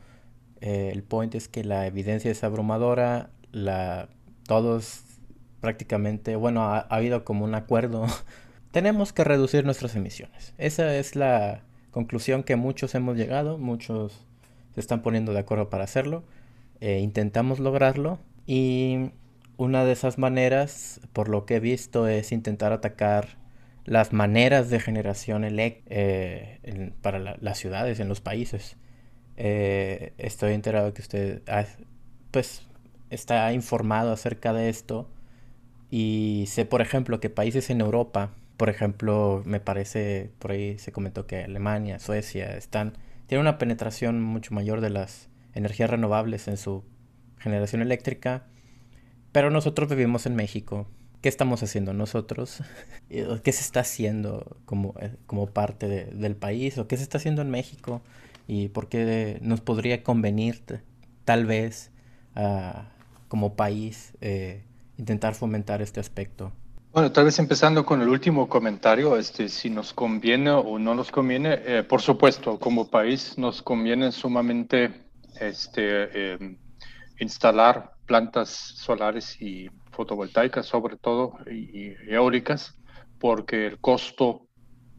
eh, el point es que la evidencia es abrumadora, la, todos prácticamente, bueno, ha, habido como un acuerdo, tenemos que reducir nuestras emisiones. Esa es la conclusión que muchos hemos llegado, muchos se están poniendo de acuerdo para hacerlo, eh, intentamos lograrlo y una de esas maneras, por lo que he visto, es intentar atacar las maneras de generación eh, para las ciudades, en los países. Eh, estoy enterado que usted pues, está informado acerca de esto y sé, por ejemplo, que países en Europa, por ejemplo, me parece, por ahí se comentó que Alemania, Suecia, están, tienen una penetración mucho mayor de las energías renovables en su generación eléctrica, pero nosotros vivimos en México qué estamos haciendo nosotros, qué se está haciendo como, eh, como parte del país, o qué se está haciendo en México, y por qué nos podría convenir tal vez como país eh, intentar fomentar este aspecto. Bueno, tal vez empezando con el último comentario, este, si nos conviene o no nos conviene, eh, por supuesto, como país nos conviene sumamente este, instalar plantas solares y fotovoltaicas, sobre todo, y, eólicas, porque el costo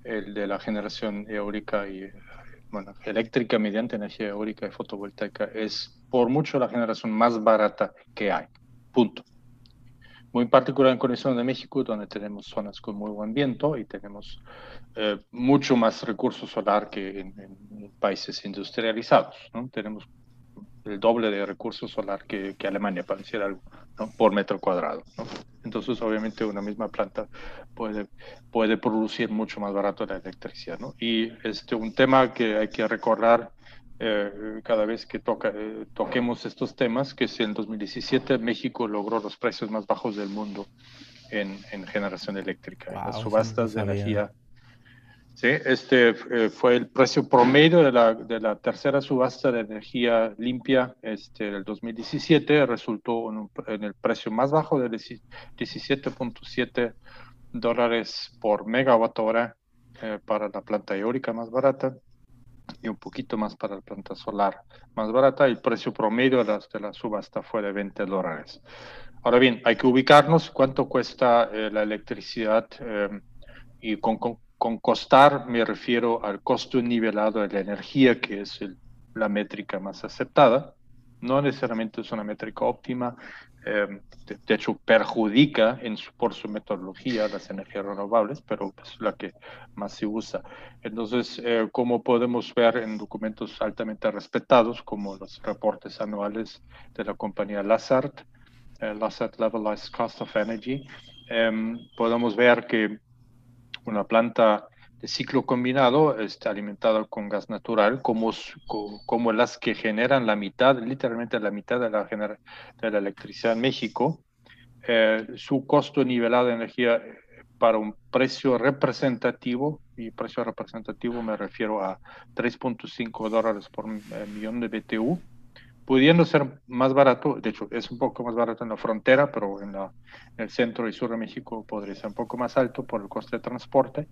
el de la generación eólica y bueno, eléctrica mediante energía eólica y fotovoltaica es por mucho la generación más barata que hay. Punto. Muy particular en condiciones de México, donde tenemos zonas con muy buen viento y tenemos eh, mucho más recursos solar que en, en países industrializados. ¿no? Tenemos el doble de recursos solar que, que Alemania, para decir algo, ¿no? por metro cuadrado. ¿no? Entonces, obviamente, una misma planta puede, puede producir mucho más barato la electricidad. ¿no? Y este, un tema que hay que recordar eh, cada vez que toca, eh, toquemos estos temas, que es en 2017 México logró los precios más bajos del mundo en, en generación eléctrica, en las subastas de energía Sí, este eh, fue el precio promedio de la, de la, tercera subasta de energía limpia este, del 2017, resultó en, en el precio más bajo de 17.7 dólares por megawatt hora eh, para la planta eólica más barata y un poquito más para la planta solar más barata. El precio promedio de la, de la subasta fue de 20 dólares. Ahora bien, hay que ubicarnos cuánto cuesta eh, la electricidad y con con costar me refiero al costo nivelado de la energía, que es la métrica más aceptada. No necesariamente es una métrica óptima, eh, de, hecho perjudica en su, por su metodología las energías renovables, pero es la que más se usa. Entonces, eh, como podemos ver en documentos altamente respetados, como los reportes anuales de la compañía Lazard, eh, Lazard Levelized Cost of Energy, em, podemos ver que una planta de ciclo combinado está alimentada con gas natural, como, como las que generan la mitad, literalmente la mitad de la, de la electricidad en México. Eh, su costo nivelado de energía eh, para un precio representativo, y precio representativo me refiero a 3.5 dólares por eh, millón de BTU, pudiendo ser más barato, de hecho es un poco más barato en la frontera, pero en, el centro y sur de México podría ser un poco más alto por el coste de transporte.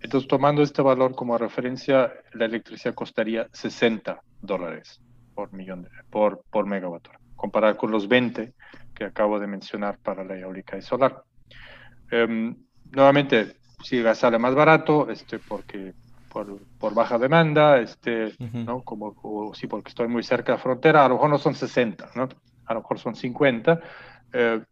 Entonces, tomando este valor como referencia, la electricidad costaría 60 dólares por millón de, por, por megawatt hora, comparado con los 20 que acabo de mencionar para la eólica y solar. Um, nuevamente, si sale más barato, este, porque por, por, baja demanda, este, ¿no? Como, o sí, porque estoy muy cerca de la frontera, a lo mejor no son 60, ¿no? A lo mejor son 50, eh,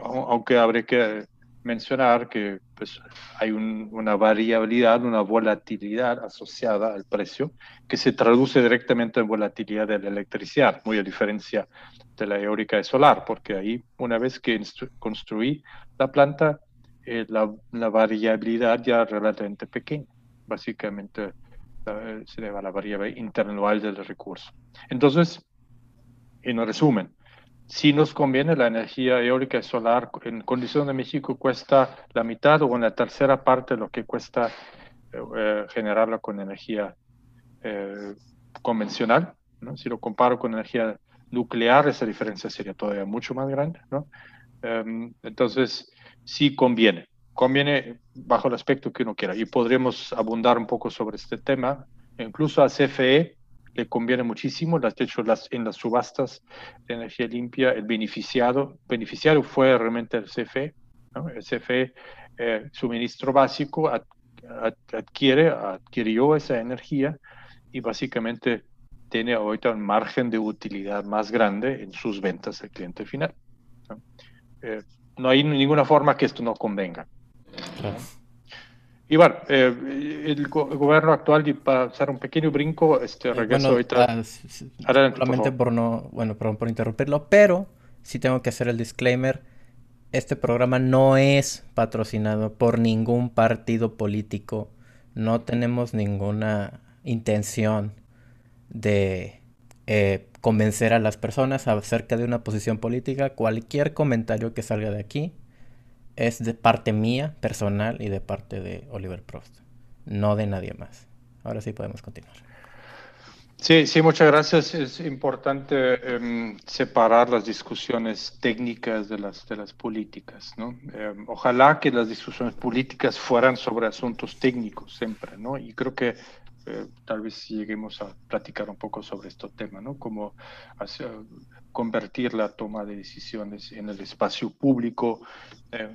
aunque habría que mencionar que pues, hay un, una variabilidad, una volatilidad asociada al precio que se traduce directamente en volatilidad de la electricidad, muy a diferencia de la eólica y solar, porque ahí una vez que construí la planta, eh, la, la variabilidad ya es relativamente pequeña básicamente se debe a la variable interanual del recurso. Entonces, en resumen, si nos conviene la energía eólica y solar en condición de México cuesta la mitad o una tercera parte de lo que cuesta eh, eh, generarla con energía eh, convencional. Si lo comparo con energía nuclear, esa diferencia sería todavía mucho más grande. ¿no? Em, entonces, sí conviene conviene bajo el aspecto que uno quiera. Y podremos abundar un poco sobre este tema. Incluso a CFE le conviene muchísimo. De hecho, las, en las subastas de energía limpia, el beneficiado, beneficiario fue realmente el CFE. El CFE, eh, suministro básico, adquiere, adquirió esa energía y básicamente tiene ahorita un margen de utilidad más grande en sus ventas al cliente final. ¿no? Eh, no hay ninguna forma que esto no convenga. Y bueno, eh, el, gobierno actual, y para hacer un pequeño brinco, este, eh, regreso ahorita. Ah, solamente por, no, bueno, perdón por interrumpirlo, pero sí tengo que hacer el disclaimer. Este programa no es patrocinado por ningún partido político. No tenemos ninguna intención de eh, convencer a las personas acerca de una posición política. Cualquier comentario que salga de aquí es de parte mía, personal, y de parte de Oliver Prost, no de nadie más. Ahora sí podemos continuar. Sí, sí, muchas gracias. Es importante em, separar las discusiones técnicas de las, de las políticas, ¿no? Em, ojalá que las discusiones políticas fueran sobre asuntos técnicos siempre, ¿no? Y creo que tal vez lleguemos a platicar un poco sobre este tema, ¿no? Cómo hacer, convertir la toma de decisiones en el espacio público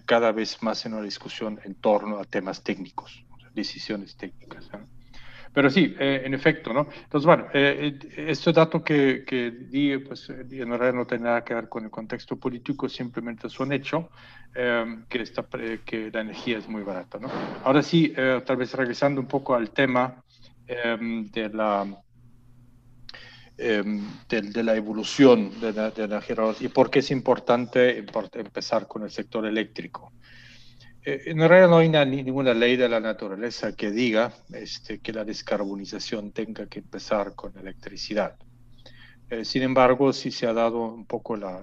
cada vez más en una discusión en torno a temas técnicos, decisiones técnicas. Pero sí, eh, en efecto, ¿no? Entonces, bueno, eh, eh, este dato que, que di, pues en realidad no tiene nada que ver con el contexto político, simplemente es un hecho que, está, que la energía es muy barata, ¿no? Ahora sí, tal vez regresando un poco al tema de la... de, la evolución de la, de la energía y por qué es importante empezar con el sector eléctrico. Eh, en realidad no hay ninguna ley de la naturaleza que diga este, que la descarbonización tenga que empezar con electricidad. Eh, sin embargo, sí se ha dado un poco la,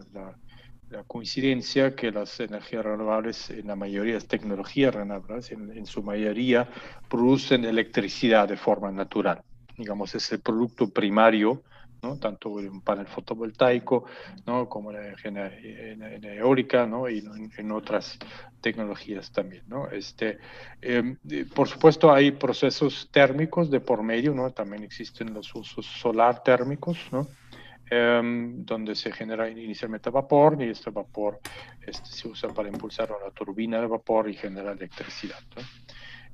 coincidencia que las energías renovables, en la mayoría las tecnologías renovables, en, su mayoría producen electricidad de forma natural. Digamos, es el producto primario ¿no? tanto un panel fotovoltaico ¿no? como la energía eólica ¿no? y en, otras tecnologías también. Este, em, por supuesto, hay procesos térmicos de por medio, ¿no? también existen los usos solar térmicos, ¿no? Donde se genera inicialmente vapor y este vapor este, se usa para impulsar una turbina de vapor y genera electricidad.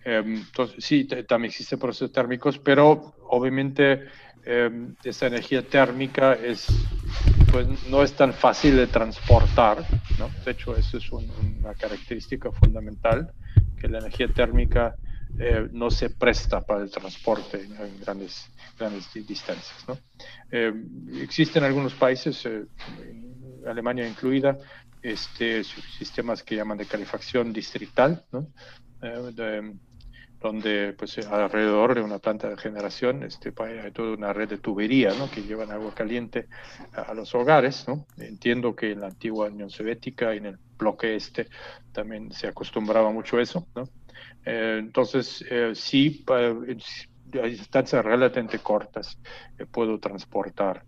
Em, entonces, sí, también existen procesos térmicos, pero obviamente eh, esa energía térmica es, pues, no es tan fácil de transportar. ¿no? De hecho, eso es una característica fundamental, que la energía térmica eh, no se presta para el transporte en grandes, grandes distancias. ¿no? Eh, existen algunos países, Alemania incluida, este, sistemas que llaman de calefacción distrital, ¿no? de, donde pues alrededor de una planta de generación este, hay toda una red de tubería ¿no? que llevan agua caliente a, los hogares. ¿no? Entiendo que en la antigua Unión Soviética y en el bloque este también se acostumbraba mucho eso. ¿no? Eh, entonces, eh, sí, a distancias relativamente cortas eh, puedo transportar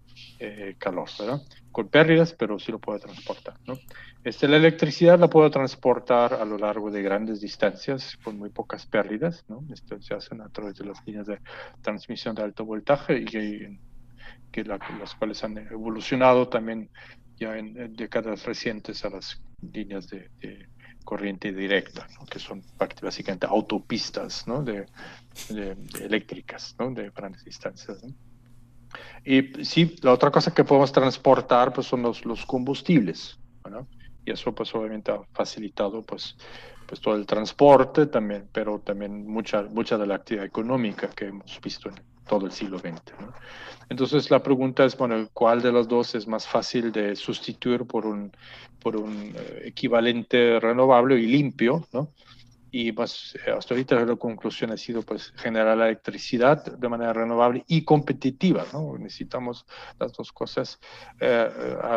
calor, ¿verdad? Con pérdidas, pero sí lo puedo transportar, ¿no? Este, la electricidad la puedo transportar a lo largo de grandes distancias con muy pocas pérdidas, ¿no? Esto se hace a través de las líneas de transmisión de alto voltaje y que, las cuales han evolucionado también ya en, décadas recientes a las líneas de, corriente directa, que son básicamente autopistas ¿no? de, eléctricas ¿no? de grandes distancias. Y sí, la otra cosa que podemos transportar pues, son los, combustibles. y eso pues obviamente ha facilitado pues, pues todo el transporte también, pero también mucha, mucha de la actividad económica que hemos visto en todo el siglo XX. Entonces la pregunta es, bueno, ¿cuál de los dos es más fácil de sustituir por un, por un eh, equivalente renovable y limpio? ¿no? Y pues hasta ahorita la conclusión ha sido pues generar la electricidad de manera renovable y competitiva, ¿no? Necesitamos las dos cosas, eh,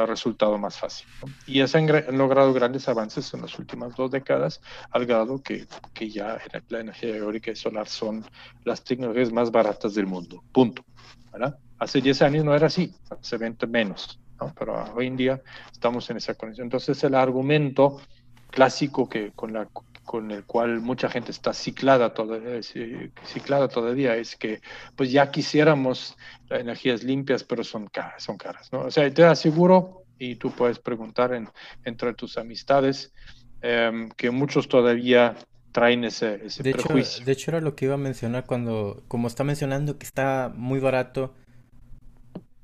resultado más fácil. Y se han, logrado grandes avances en las últimas dos décadas, al grado que, que ya la energía eólica y solar son las tecnologías más baratas del mundo, punto. ¿verdad? Hace 10 años no era así, hace 20 menos, ¿no? pero hoy en día estamos en esa condición. Entonces el argumento clásico que con la con el cual mucha gente está ciclada, todavía, ciclada todavía es que pues ya quisiéramos energías limpias, pero son caras, son caras, ¿no? O sea, te aseguro, y tú puedes preguntar en, entre tus amistades, em, que muchos todavía traen ese, ese de prejuicio. Hecho, de hecho, era lo que iba a mencionar cuando, como está mencionando que está muy barato,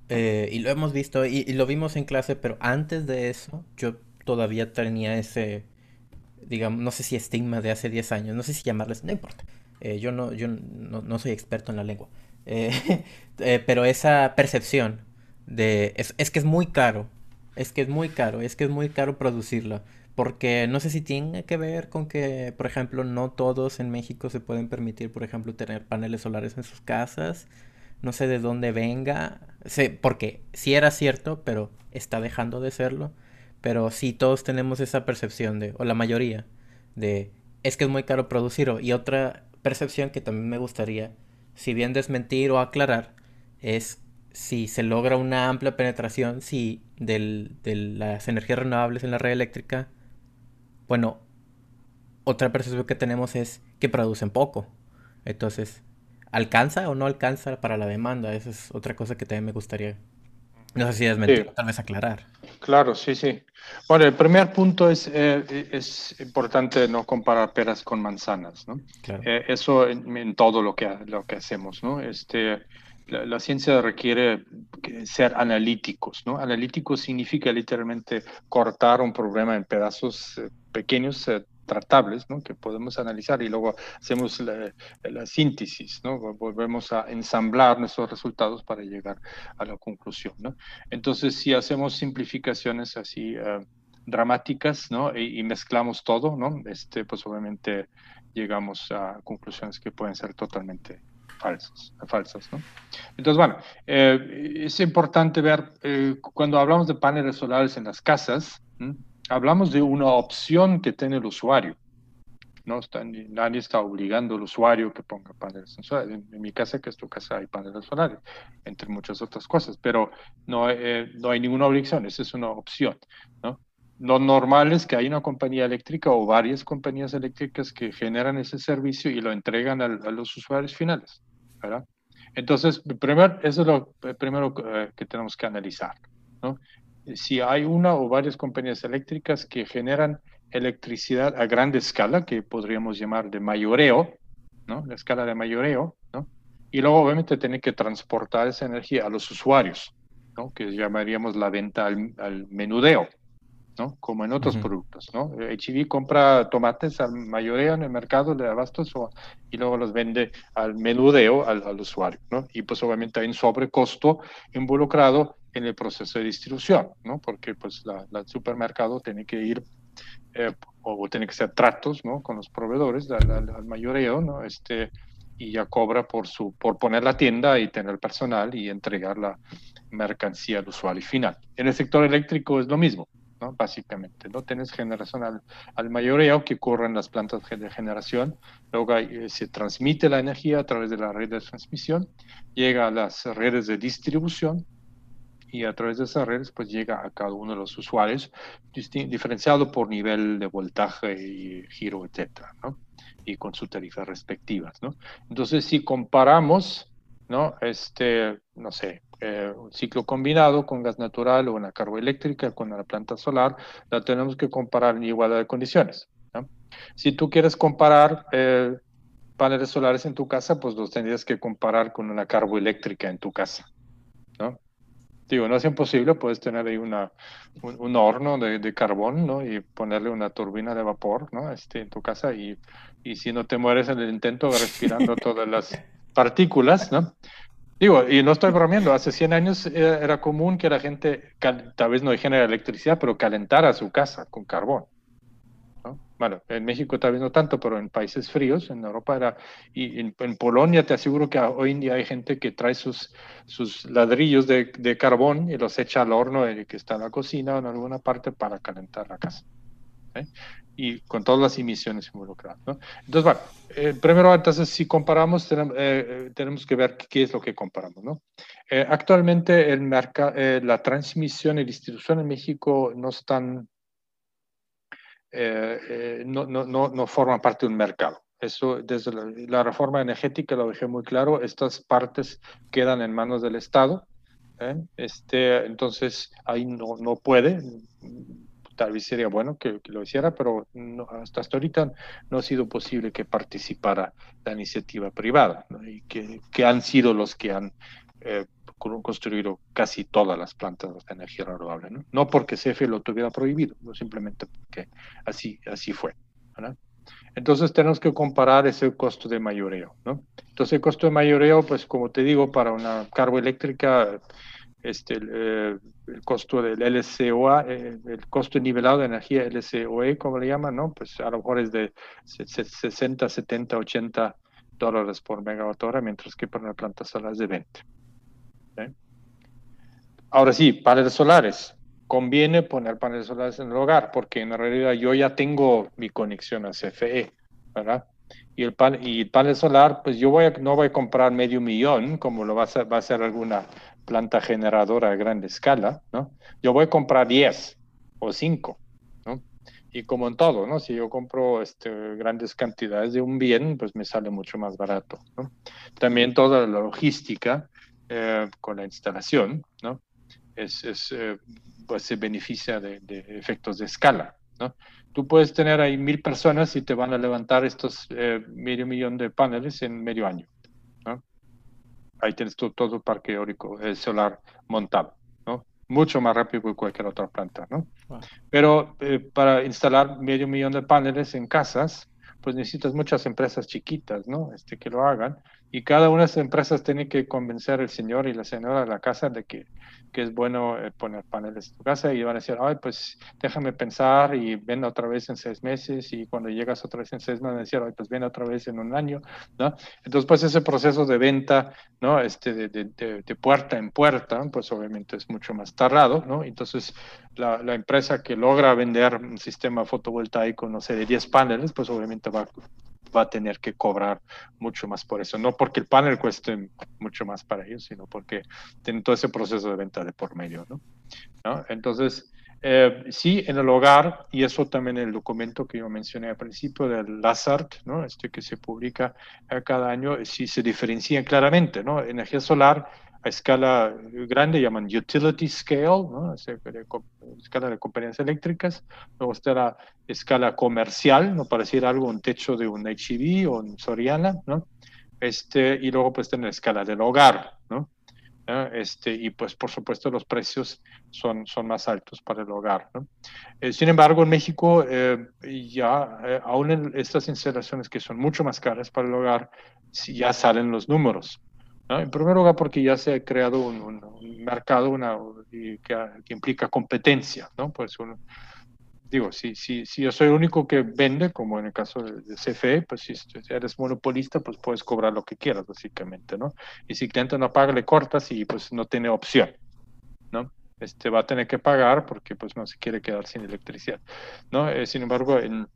eh, y lo hemos visto, y, y, lo vimos en clase, pero antes de eso, yo todavía tenía ese, digamos, no sé si estigma de hace 10 años, no sé si llamarles, no importa. Eh, yo no, yo no, soy experto en la lengua. Eh, eh, pero esa percepción de es, es, que es muy caro, es que es muy caro, es que es muy caro producirlo. Porque no sé si tiene que ver con que, por ejemplo, no todos en México se pueden permitir, por ejemplo, tener paneles solares en sus casas. No sé de dónde venga. Sé, porque sí era cierto, pero está dejando de serlo. Pero sí, todos tenemos esa percepción de, o la mayoría, de, es que es muy caro producirlo. Y otra percepción que también me gustaría, si bien desmentir o aclarar, es si se logra una amplia penetración si del, de las energías renovables en la red eléctrica, bueno, otra percepción que tenemos es que producen poco. Entonces, ¿alcanza o no alcanza para la demanda? Esa es otra cosa que también me gustaría, no sé si es mentira, tal vez aclarar. Claro, sí, sí. Bueno, el primer punto es, eh, es importante no comparar peras con manzanas, ¿no? Eh, eso en, todo lo que, lo que hacemos, ¿no? Este, la, ciencia requiere ser analíticos, ¿no? Analítico significa literalmente cortar un problema en pedazos eh, pequeños, eh, tratables, ¿no? Que podemos analizar y luego hacemos la, síntesis, ¿no? Volvemos a ensamblar nuestros resultados para llegar a la conclusión, ¿no? Entonces, si hacemos simplificaciones así eh, dramáticas, ¿no? Y, y, mezclamos todo, ¿no? Este, pues obviamente llegamos a conclusiones que pueden ser totalmente falsos, falsas. ¿no? Entonces, bueno, eh, es importante ver, eh, cuando hablamos de paneles solares en las casas, hablamos de una opción que tiene el usuario. No está, nadie está obligando al usuario que ponga paneles solares. En, mi casa, que es tu casa, hay paneles solares, entre muchas otras cosas, pero no, eh, no hay ninguna obligación, esa es una opción. ¿no? Lo normal es que hay una compañía eléctrica o varias compañías eléctricas que generan ese servicio y lo entregan a, los usuarios finales. ¿verdad? Entonces, primero, eso es lo primero eh, que tenemos que analizar. ¿no? Si hay una o varias compañías eléctricas que generan electricidad a gran escala, que podríamos llamar de mayoreo, ¿no? la escala de mayoreo, ¿no? y luego obviamente tiene que transportar esa energía a los usuarios, ¿no? que llamaríamos la venta al, al menudeo. ¿no? Como en otros productos, ¿no? HEV compra tomates al mayoreo en el mercado de abastos y luego los vende al menudeo al, usuario, ¿no? Y pues obviamente hay un sobrecosto involucrado en el proceso de distribución, ¿no? Porque pues el supermercado tiene que ir eh, o tiene que hacer tratos, ¿no? Con los proveedores al, al, mayoreo, ¿no? Este, y ya cobra por, su, por poner la tienda y tener personal y entregar la mercancía al usuario final. En el sector eléctrico es lo mismo. ¿no? Básicamente, ¿no? Tienes generación al, al mayoreo que ocurre en las plantas de generación, luego eh, se transmite la energía a través de la red de transmisión, llega a las redes de distribución y a través de esas redes pues llega a cada uno de los usuarios diferenciado por nivel de voltaje y giro, etcétera, ¿no? Y con sus tarifas respectivas, ¿no? Entonces, si comparamos, ¿no? Este, no sé, eh, un ciclo combinado con gas natural o una carboeléctrica con la planta solar, la tenemos que comparar en igualdad de condiciones. Si tú quieres comparar eh, paneles solares en tu casa, pues los tendrías que comparar con una carboeléctrica en tu casa. ¿no? Digo, no es imposible, puedes tener ahí una, un, horno de, de, carbón, ¿no? Y ponerle una turbina de vapor, ¿no? Este, en tu casa y, y si no te mueres en el intento respirando todas las partículas, ¿no? Digo, y no estoy bromeando, hace 100 años era, común que la gente, tal vez no genera electricidad, pero calentara su casa con carbón. Bueno, en México tal vez no tanto, pero en países fríos, en Europa era, y en, Polonia te aseguro que hoy en día hay gente que trae sus, sus ladrillos de, de carbón y los echa al horno que está en la cocina o en alguna parte para calentar la casa. ¿eh? y con todas las emisiones involucradas. ¿no? Entonces, bueno, eh, primero, entonces, si comparamos, tenemos, eh, tenemos, que ver qué es lo que comparamos. ¿no? Eh, actualmente, el la transmisión y distribución en México no están, no, no, no, no, forman parte de un mercado. Eso, desde la, la, reforma energética lo dejé muy claro, estas partes quedan en manos del Estado. Este, entonces, ahí no, no puede tal vez sería bueno que, lo hiciera, pero hasta, hasta ahorita no ha sido posible que participara la iniciativa privada, y que, que, han sido los que han eh, construido casi todas las plantas de energía renovable. No, no porque CFE lo tuviera prohibido, simplemente porque así, así fue. Entonces tenemos que comparar ese costo de mayoreo. ¿no? Entonces el costo de mayoreo, pues como te digo, para una carboeléctrica este, eh, el costo del LCOA, eh, el costo nivelado de energía LCOE, como le llaman, ¿no? Pues a lo mejor es de 60, 70, 80 dólares por megawatt hora, mientras que para una planta solar es de 20. Ahora sí, paneles solares. Conviene poner paneles solares en el hogar, porque en realidad yo ya tengo mi conexión a CFE, ¿verdad? Y el, pan, y panel solar, pues yo voy a, no voy a comprar medio millón, como lo va a hacer, va a ser alguna planta generadora a gran escala, ¿no? Yo voy a comprar 10 o 5, ¿no? Y como en todo, ¿no? Si yo compro este, grandes cantidades de un bien, pues me sale mucho más barato. También toda la logística eh, con la instalación, ¿no? Es, es eh, pues se beneficia de, de, efectos de escala, ¿no? Tú puedes tener ahí mil personas y te van a levantar estos eh, medio millón de paneles en medio año, ¿no? Ahí tienes todo, todo el parque eólico solar montado, ¿no? Mucho más rápido que cualquier otra planta, ¿no? Wow. Pero para instalar medio millón de paneles en casas, pues necesitas muchas empresas chiquitas, ¿no? Este, que lo hagan. Y cada una de esas empresas tiene que convencer al señor y la señora de la casa de que, que es bueno eh, poner paneles en tu casa y van a decir, ay, pues déjame pensar y ven otra vez en seis meses y cuando llegas otra vez en seis meses van a decir, ay, pues ven otra vez en un año, ¿no? Entonces, pues ese proceso de venta, ¿no? Este, de, de, de, de puerta en puerta, pues obviamente es mucho más tardado, ¿no? Entonces, la, la, empresa que logra vender un sistema fotovoltaico, no sé, de 10 paneles, pues obviamente va, va a tener que cobrar mucho más por eso. No porque el panel cueste mucho más para ellos, sino porque tienen todo ese proceso de venta de por medio, ¿no? ¿No? Entonces, eh, sí, en el hogar, y eso también el documento que yo mencioné al principio del LASART, ¿no? este que se publica cada año, sí se diferencian claramente. ¿no? Energía solar escala grande, llaman utility scale, ¿no? escala de compañías eléctricas, luego está la escala comercial, no para decir algo, un techo de un HEV o un Soriana, ¿no? Este, y luego pues tener la escala del hogar, ¿no? Este, y pues por supuesto los precios son, son más altos para el hogar. ¿no? Eh, sin embargo, en México eh, ya, eh, aún en estas instalaciones que son mucho más caras para el hogar, ya salen los números. ¿No? En primer lugar, porque ya se ha creado un, un, un mercado una, que, que, implica competencia, ¿no? Pues uno, digo, si, si, si yo soy el único que vende, como en el caso de, de CFE, pues si eres monopolista, pues puedes cobrar lo que quieras, básicamente, ¿no? Y si el cliente no paga, le cortas y pues no tiene opción, ¿no? Este va a tener que pagar porque pues no se quiere quedar sin electricidad, ¿no? Eh, sin embargo, en,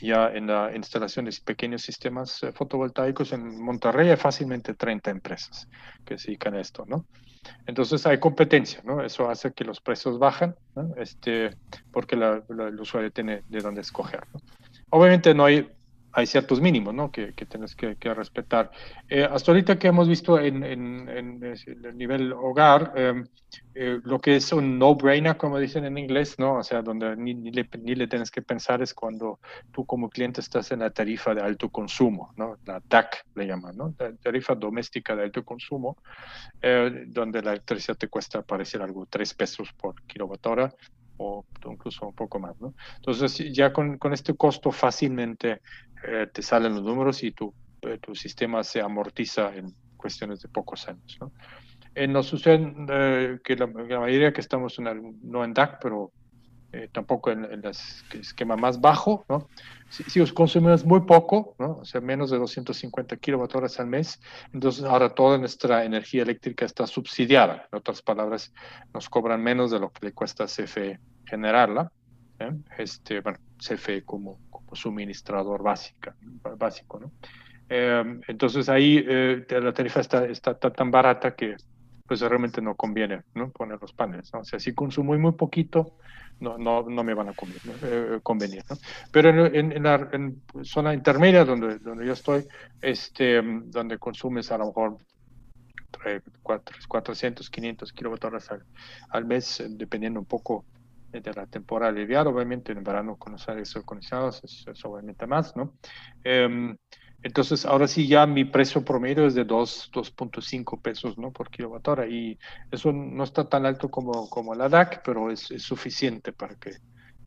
ya en la instalación de pequeños sistemas eh, fotovoltaicos en Monterrey hay fácilmente 30 empresas que se dedican a esto, ¿no? Entonces hay competencia, ¿no? Eso hace que los precios bajan, ¿no? Este, porque la, la, el usuario tiene de dónde escoger, ¿no? Obviamente no hay hay ciertos mínimos ¿no? que, que tienes que, que respetar. Eh, hasta ahorita que hemos visto en, en, en el nivel hogar, eh, eh, lo que es un no-brainer, como dicen en inglés, ¿no? o sea, donde ni, ni, le, ni, le, tienes que pensar es cuando tú como cliente estás en la tarifa de alto consumo, ¿no? la DAC le llaman, ¿no? la tarifa doméstica de alto consumo, eh, donde la electricidad te cuesta, parecer algo, 3 pesos por kilowatt hora o incluso un poco más, ¿no? Entonces, ya con, con este costo fácilmente eh, te salen los números y tu, eh, tu sistema se amortiza en cuestiones de pocos años, ¿no? Eh, nos sucede eh, que la, la, mayoría que estamos en el, no en DAC, pero eh, tampoco en, el esquema más bajo, ¿no? Si, si os consumimos muy poco, ¿no? O sea, menos de 250 kilowatt al mes, entonces ahora toda nuestra energía eléctrica está subsidiada. En otras palabras, nos cobran menos de lo que le cuesta CFE generarla. ¿eh? Este, bueno, CFE como, como suministrador básica, básico, ¿no? Eh, entonces ahí eh, la tarifa está, está, tan barata que pues realmente no conviene poner los paneles. O sea, si consumo muy poquito, no, no, no me van a convenir. ¿no? Eh, convenir. Pero en, en, la zona intermedia donde, donde yo estoy, este, donde consumes a lo mejor 400, 500 kilovatios al, al mes, dependiendo un poco de la temporada aliviada, obviamente en verano con los aires acondicionados es, obviamente más, ¿no? Eh, entonces, ahora sí ya mi precio promedio es de 2.5 pesos ¿no? por kilowatt hora y eso no está tan alto como, como la DAC, pero es, es suficiente para que,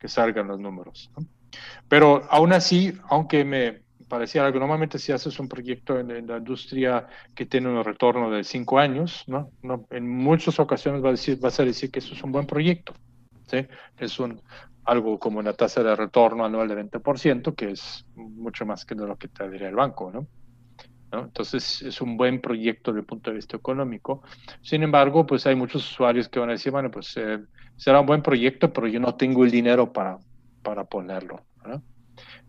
que, salgan los números. ¿no? Pero aún así, aunque me parecía algo, normalmente si haces un proyecto en, en la industria que tiene un retorno de 5 años, ¿no? ¿no? en muchas ocasiones vas a, decir, vas a decir que eso es un buen proyecto. ¿Sí? Es un, algo como una tasa de retorno anual de 20%, que es mucho más que de lo que te diría el banco, ¿no? ¿no? Entonces es un buen proyecto desde el punto de vista económico. Sin embargo, pues hay muchos usuarios que van a decir, bueno, pues eh, será un buen proyecto, pero yo no tengo el dinero para, para ponerlo. ¿no?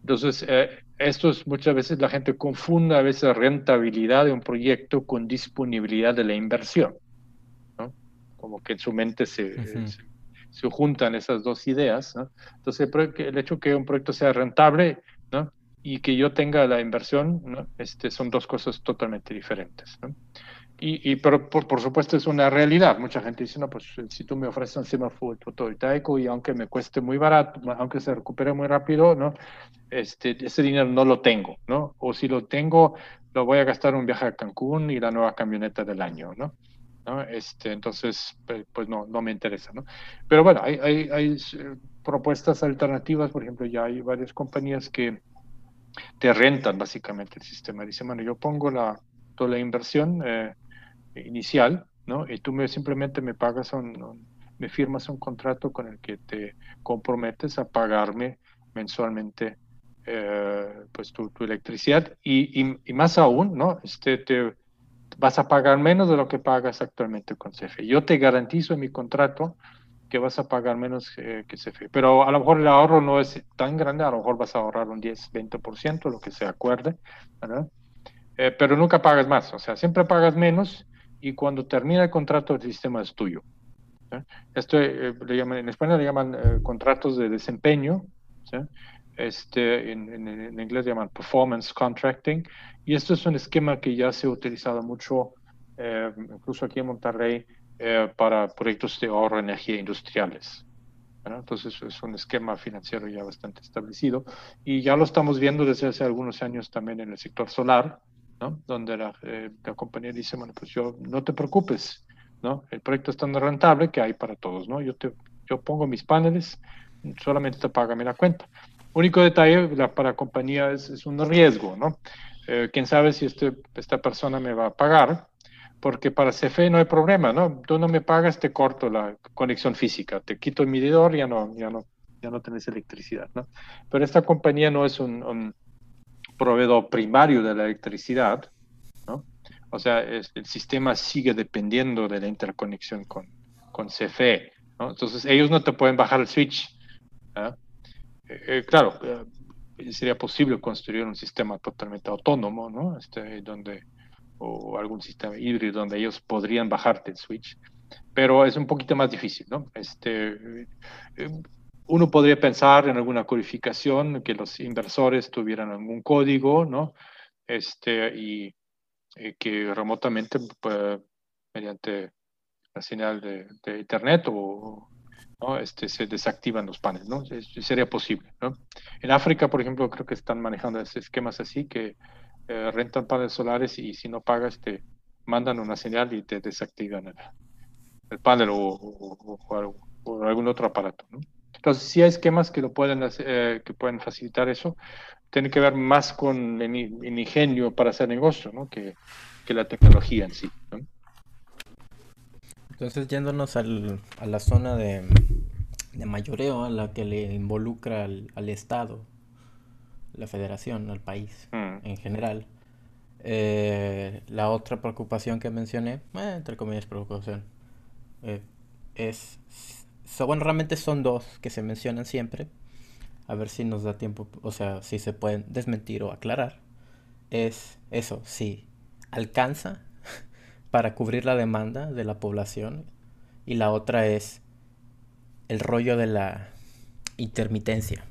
Entonces, eh, esto es muchas veces la gente confunde a veces rentabilidad de un proyecto con disponibilidad de la inversión. ¿no? Como que en su mente se, uh -huh. se se juntan esas dos ideas. Entonces, el hecho que un proyecto sea rentable y que yo tenga la inversión, ¿no? este, son dos cosas totalmente diferentes. Y, pero por, por, supuesto es una realidad. Mucha gente dice, no, pues si tú me ofreces un sistema fotovoltaico y aunque me cueste muy barato, aunque se recupere muy rápido, ¿no? Este, ese dinero no lo tengo. O si lo tengo, lo voy a gastar en un viaje a Cancún y la nueva camioneta del año. ¿No? Este, entonces, pues no, no me interesa, ¿no? Pero bueno, hay, hay, hay propuestas alternativas, por ejemplo, ya hay varias compañías que te rentan básicamente el sistema. Dicen, bueno, yo pongo la, toda la inversión, eh, inicial, ¿no? Y tú me, simplemente me pagas, un, me firmas un contrato con el que te comprometes a pagarme mensualmente eh, pues tu, electricidad y, más aún, ¿no? Este, te vas a pagar menos de lo que pagas actualmente con CFE. Yo te garantizo en mi contrato que vas a pagar menos eh, que CFE, pero a lo mejor el ahorro no es tan grande, a lo mejor vas a ahorrar un 10, 20%, lo que se acuerde, ¿verdad? Eh, pero nunca pagas más, o sea, siempre pagas menos y cuando termina el contrato el sistema es tuyo. Esto eh, le llaman, en España le llaman eh, contratos de desempeño, este, en, en, en, inglés le llaman performance contracting, y esto es un esquema que ya se ha utilizado mucho, eh, incluso aquí en Monterrey, eh, para proyectos de ahorro de energía industriales. Entonces es un esquema financiero ya bastante establecido y ya lo estamos viendo desde hace algunos años también en el sector solar, ¿no? Donde la, eh, la, compañía dice, bueno, pues yo no te preocupes, ¿no? El proyecto es tan rentable que hay para todos, ¿no? Yo, te, yo pongo mis paneles, solamente te págame la cuenta. Único detalle la, para compañía es, es, un riesgo, ¿no? Eh, Quién sabe si este, esta persona me va a pagar, porque para CFE no hay problema, ¿no? Tú no me pagas, te corto la conexión física, te quito el medidor, ya no, ya no, ya no tenés electricidad, ¿no? Pero esta compañía no es un, un proveedor primario de la electricidad, ¿no? O sea, es, el sistema sigue dependiendo de la interconexión con, con CFE, ¿no? Entonces, ellos no te pueden bajar el switch. ¿eh? Eh, claro, eh, sería posible construir un sistema totalmente autónomo, ¿no? Este, donde, o algún sistema híbrido donde ellos podrían bajarte el switch, pero es un poquito más difícil, ¿no? Este, uno podría pensar en alguna codificación, que los inversores tuvieran algún código, ¿no? Este, y, y que remotamente, pues, mediante la señal de, de Internet o ¿no? este, se desactivan los paneles, ¿no? Sería posible, ¿no? En África, por ejemplo, creo que están manejando esquemas así, que eh, rentan paneles solares y si no pagas te mandan una señal y te desactivan el, el panel o, o, o, o algún otro aparato. Entonces, sí hay esquemas que lo eh, pueden facilitar eso. Tiene que ver más con el ingenio para hacer negocio, ¿no? Que, que, la tecnología en sí. ¿no? Entonces, yéndonos al, a la zona de, de, mayoreo, a la que le involucra al, al Estado, la federación, al país mm. en general. Eh, la otra preocupación que mencioné, eh, entre comillas preocupación, eh, es So, bueno, realmente son dos que se mencionan siempre. A ver si nos da tiempo, o sea, si se pueden desmentir o aclarar. Es eso, si alcanza para cubrir la demanda de la población. Y la otra es el rollo de la intermitencia.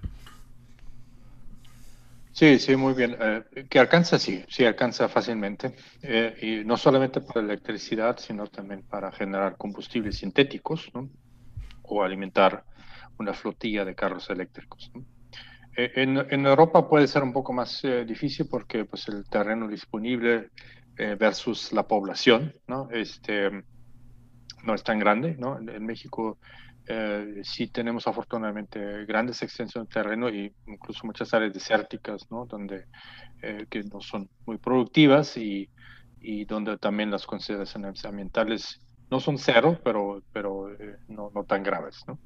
Sí, sí, muy bien. Eh, que alcanza, sí, sí alcanza fácilmente. Eh, y no solamente para electricidad, sino también para generar combustibles sintéticos, ¿no? o alimentar una flotilla de carros eléctricos. ¿no? Eh, en, en, Europa puede ser un poco más eh, difícil porque pues, el terreno disponible eh, versus la población ¿no? Este, no es tan grande. ¿no? En, en México eh, sí tenemos afortunadamente grandes extensiones de terreno e incluso muchas áreas desérticas ¿no? donde eh, que no son muy productivas y, y donde también las consideraciones ambientales no son cero, pero, pero eh, no, no, tan graves, ¿no?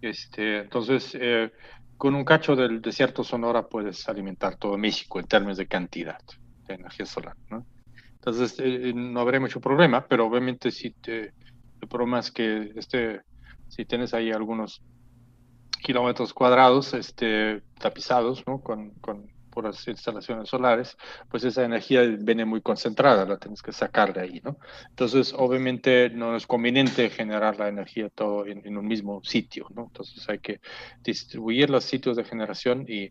Este, entonces, eh, con un cacho del desierto Sonora puedes alimentar todo México en términos de cantidad de energía solar, ¿no? Entonces, eh, no habrá mucho problema, pero obviamente si te, el problema es que este, si tienes ahí algunos kilómetros cuadrados este, tapizados, ¿no? Con, con las instalaciones solares, pues esa energía viene muy concentrada, la tienes que sacar de ahí, ¿no? Entonces, obviamente no es conveniente generar la energía todo en, un mismo sitio, ¿no? Entonces hay que distribuir los sitios de generación y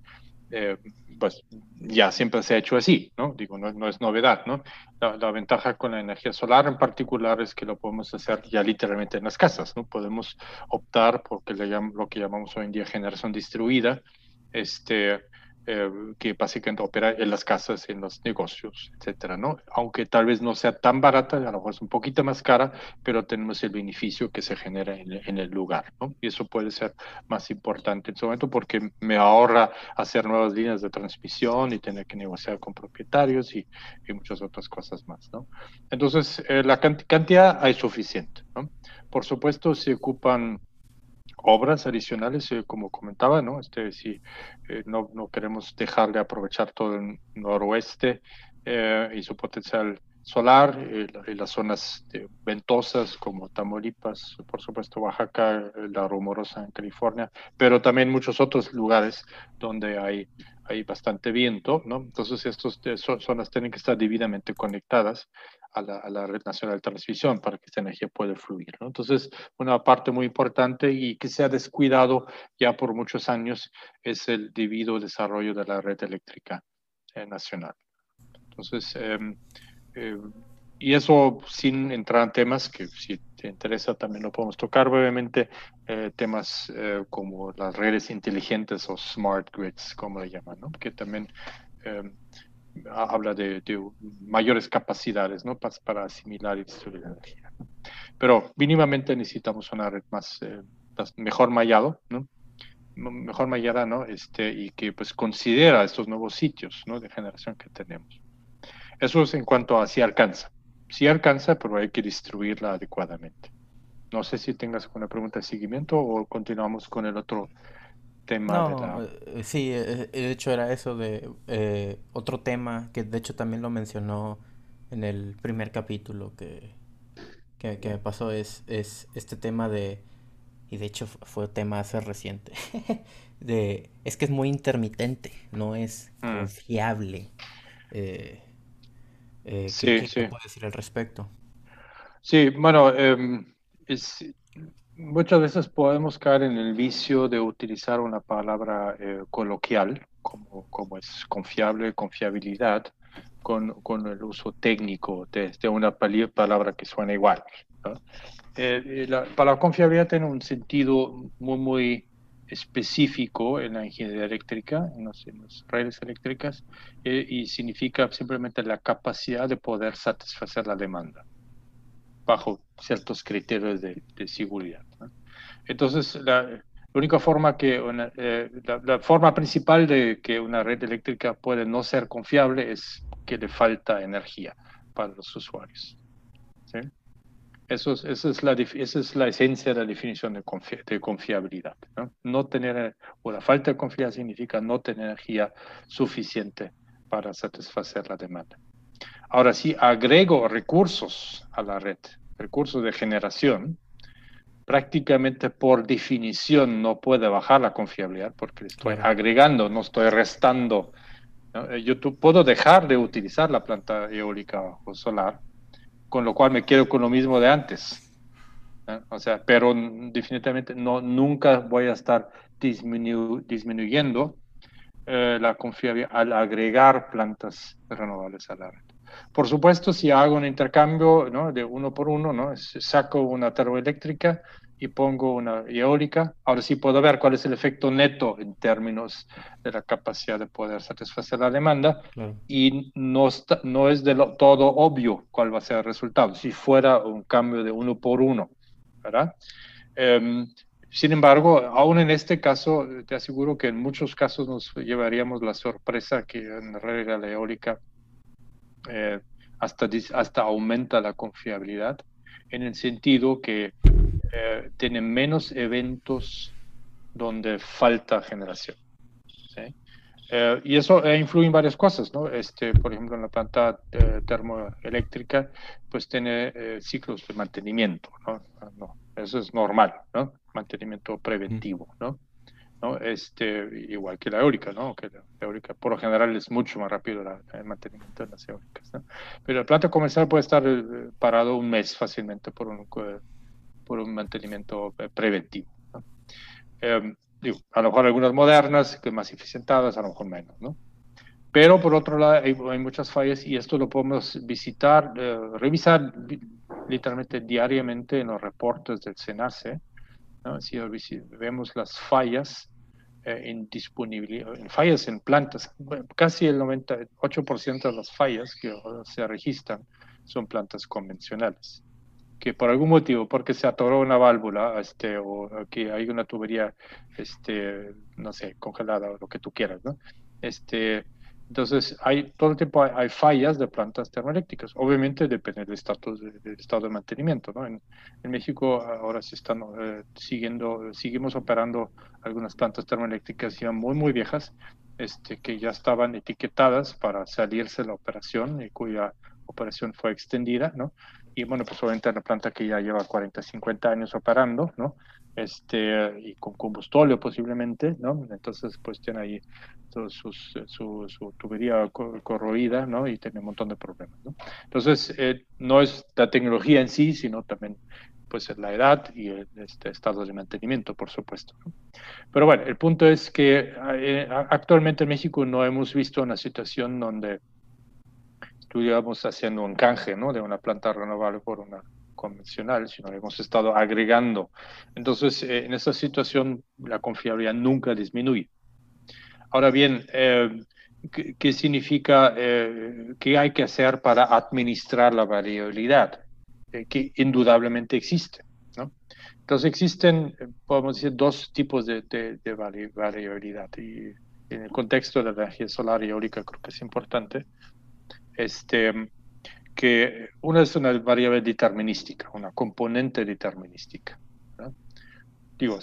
eh, pues ya siempre se ha hecho así, ¿no? Digo, no, no es novedad, ¿no? La, ventaja con la energía solar en particular es que lo podemos hacer ya literalmente en las casas, ¿no? Podemos optar por lo que llamamos hoy en día generación distribuida, este, eh, que básicamente opera en las casas, en los negocios, etcétera, ¿no? Aunque tal vez no sea tan barata, a lo mejor es un poquito más cara, pero tenemos el beneficio que se genera en, el lugar, ¿no? Y eso puede ser más importante en su momento porque me ahorra hacer nuevas líneas de transmisión y tener que negociar con propietarios y, y muchas otras cosas más, ¿no? Entonces, eh, la cantidad hay suficiente, ¿no? Por supuesto, se ocupan obras adicionales, eh, como comentaba, ¿no? Este, si eh, no, no, queremos dejar de aprovechar todo el noroeste eh, y su potencial solar y, las zonas ventosas como Tamaulipas, por supuesto Oaxaca, la Rumorosa en California, pero también muchos otros lugares donde hay, hay bastante viento, ¿no? Entonces estas zonas tienen que estar debidamente conectadas a la, red nacional de transmisión para que esta energía pueda fluir. Entonces, una parte muy importante y que se ha descuidado ya por muchos años es el debido desarrollo de la red eléctrica eh, nacional. Entonces, em, eh, y eso sin entrar en temas que si te interesa también lo podemos tocar brevemente, eh, temas como las redes inteligentes o smart grids, como le llaman, que también habla de, mayores capacidades ¿no? para, para, asimilar y distribuir energía. Pero mínimamente necesitamos una red más, eh, mejor mallado, ¿no? mejor mallada, ¿no? Este, y que pues considera estos nuevos sitios ¿no? de generación que tenemos. Eso es en cuanto a si alcanza. Si alcanza, pero hay que distribuirla adecuadamente. No sé si tengas alguna pregunta de seguimiento o continuamos con el otro no, eh, sí, eh, eh, de hecho era eso de otro tema que de hecho también lo mencionó en el primer capítulo que, que, me pasó es, es este tema de, y de hecho fue tema hace reciente, de, es que es muy intermitente, no es mm. confiable. Eh, sí, ¿qué, sí. puede decir al respecto? Sí, bueno, em, es, Muchas veces podemos caer en el vicio de utilizar una palabra eh, coloquial, como, como, es confiable, confiabilidad, con, con el uso técnico de, una palabra que suena igual. Eh, la palabra confiabilidad tiene un sentido muy, muy específico en la ingeniería eléctrica, en, las redes eléctricas, eh, y significa simplemente la capacidad de poder satisfacer la demanda bajo ciertos criterios de, seguridad. Entonces, la, única forma que eh, la, forma principal de que una red eléctrica puede no ser confiable es que le falta energía para los usuarios. Eso es, esa, es la, esa es la esencia de la definición de, de confiabilidad. ¿no? no tener, o la falta de confianza significa no tener energía suficiente para satisfacer la demanda. Ahora, si agrego recursos a la red, recursos de generación, prácticamente por definición no puede bajar la confiabilidad porque estoy agregando, no estoy restando. Eh, yo puedo dejar de utilizar la planta eólica o solar, con lo cual me quedo con lo mismo de antes. O sea, pero definitivamente no, nunca voy a estar disminuyendo eh, la confiabilidad al agregar plantas renovables a la red. Por supuesto, si hago un intercambio ¿no? de uno por uno, ¿no? saco una termoeléctrica y pongo una eólica, ahora sí puedo ver cuál es el efecto neto en términos de la capacidad de poder satisfacer la demanda. Y no, no es de todo obvio cuál va a ser el resultado, si fuera un cambio de uno por uno, ¿verdad? Em, sin embargo, aún en este caso, te aseguro que en muchos casos nos llevaríamos la sorpresa que en realidad la eólica eh, hasta, hasta aumenta la confiabilidad en el sentido que eh, tiene menos eventos donde falta generación. Eh, y eso influye en varias cosas, ¿no? Este, por ejemplo, en la planta termoeléctrica, pues tiene ciclos de mantenimiento, ¿no? ¿no? Eso es normal, ¿no? Mantenimiento preventivo, ¿no? ¿no? Este, igual que la eólica, ¿no? Que la eólica, por lo general, es mucho más rápido el mantenimiento de las eólicas, ¿no? Pero la planta comercial puede estar eh, parado un mes fácilmente por un, por un mantenimiento eh, preventivo, ¿no? Em, digo, a lo mejor algunas modernas, que más eficientadas, a lo mejor menos, ¿no? Pero por otro lado hay, hay muchas fallas y esto lo podemos visitar, eh, revisar literalmente diariamente en los reportes del SENACE. ¿no? Si vemos las fallas eh, en disponibilidad, en fallas en plantas, casi el 98% de las fallas que se registran son plantas convencionales que por algún motivo, porque se atoró una válvula, este, o que hay una tubería, este, no sé, congelada o lo que tú quieras, ¿no? Este, entonces, hay, todo el tiempo hay, fallas de plantas termoeléctricas. Obviamente depende del, estatus, del estado de mantenimiento. ¿no? En, México ahora se están eh, siguiendo, seguimos operando algunas plantas termoeléctricas ya muy, muy viejas, este, que ya estaban etiquetadas para salirse de la operación y cuya operación fue extendida, ¿no? Y bueno, pues obviamente la planta que ya lleva 40, 50 años operando, ¿no? Este, y con combustóleo posiblemente, ¿no? Entonces, pues tiene ahí su, su, tubería corroída, ¿no? Y tiene un montón de problemas, ¿no? Entonces, eh, no es la tecnología en sí, sino también pues la edad y el este, estado de mantenimiento, por supuesto. Pero bueno, el punto es que eh, actualmente en México no hemos visto una situación donde estuviéramos haciendo un canje ¿no? de una planta renovable por una convencional, sino hemos estado agregando. Entonces, eh, en esa situación, la confiabilidad nunca disminuye. Ahora bien, eh, ¿qué, significa, eh, qué hay que hacer para administrar la variabilidad? que indudablemente existe. ¿no? Entonces, existen, podemos decir, dos tipos de, de, de variabilidad. Y en el contexto de la energía solar y eólica creo que es importante este, que una es una variable determinística, una componente determinística. Digo,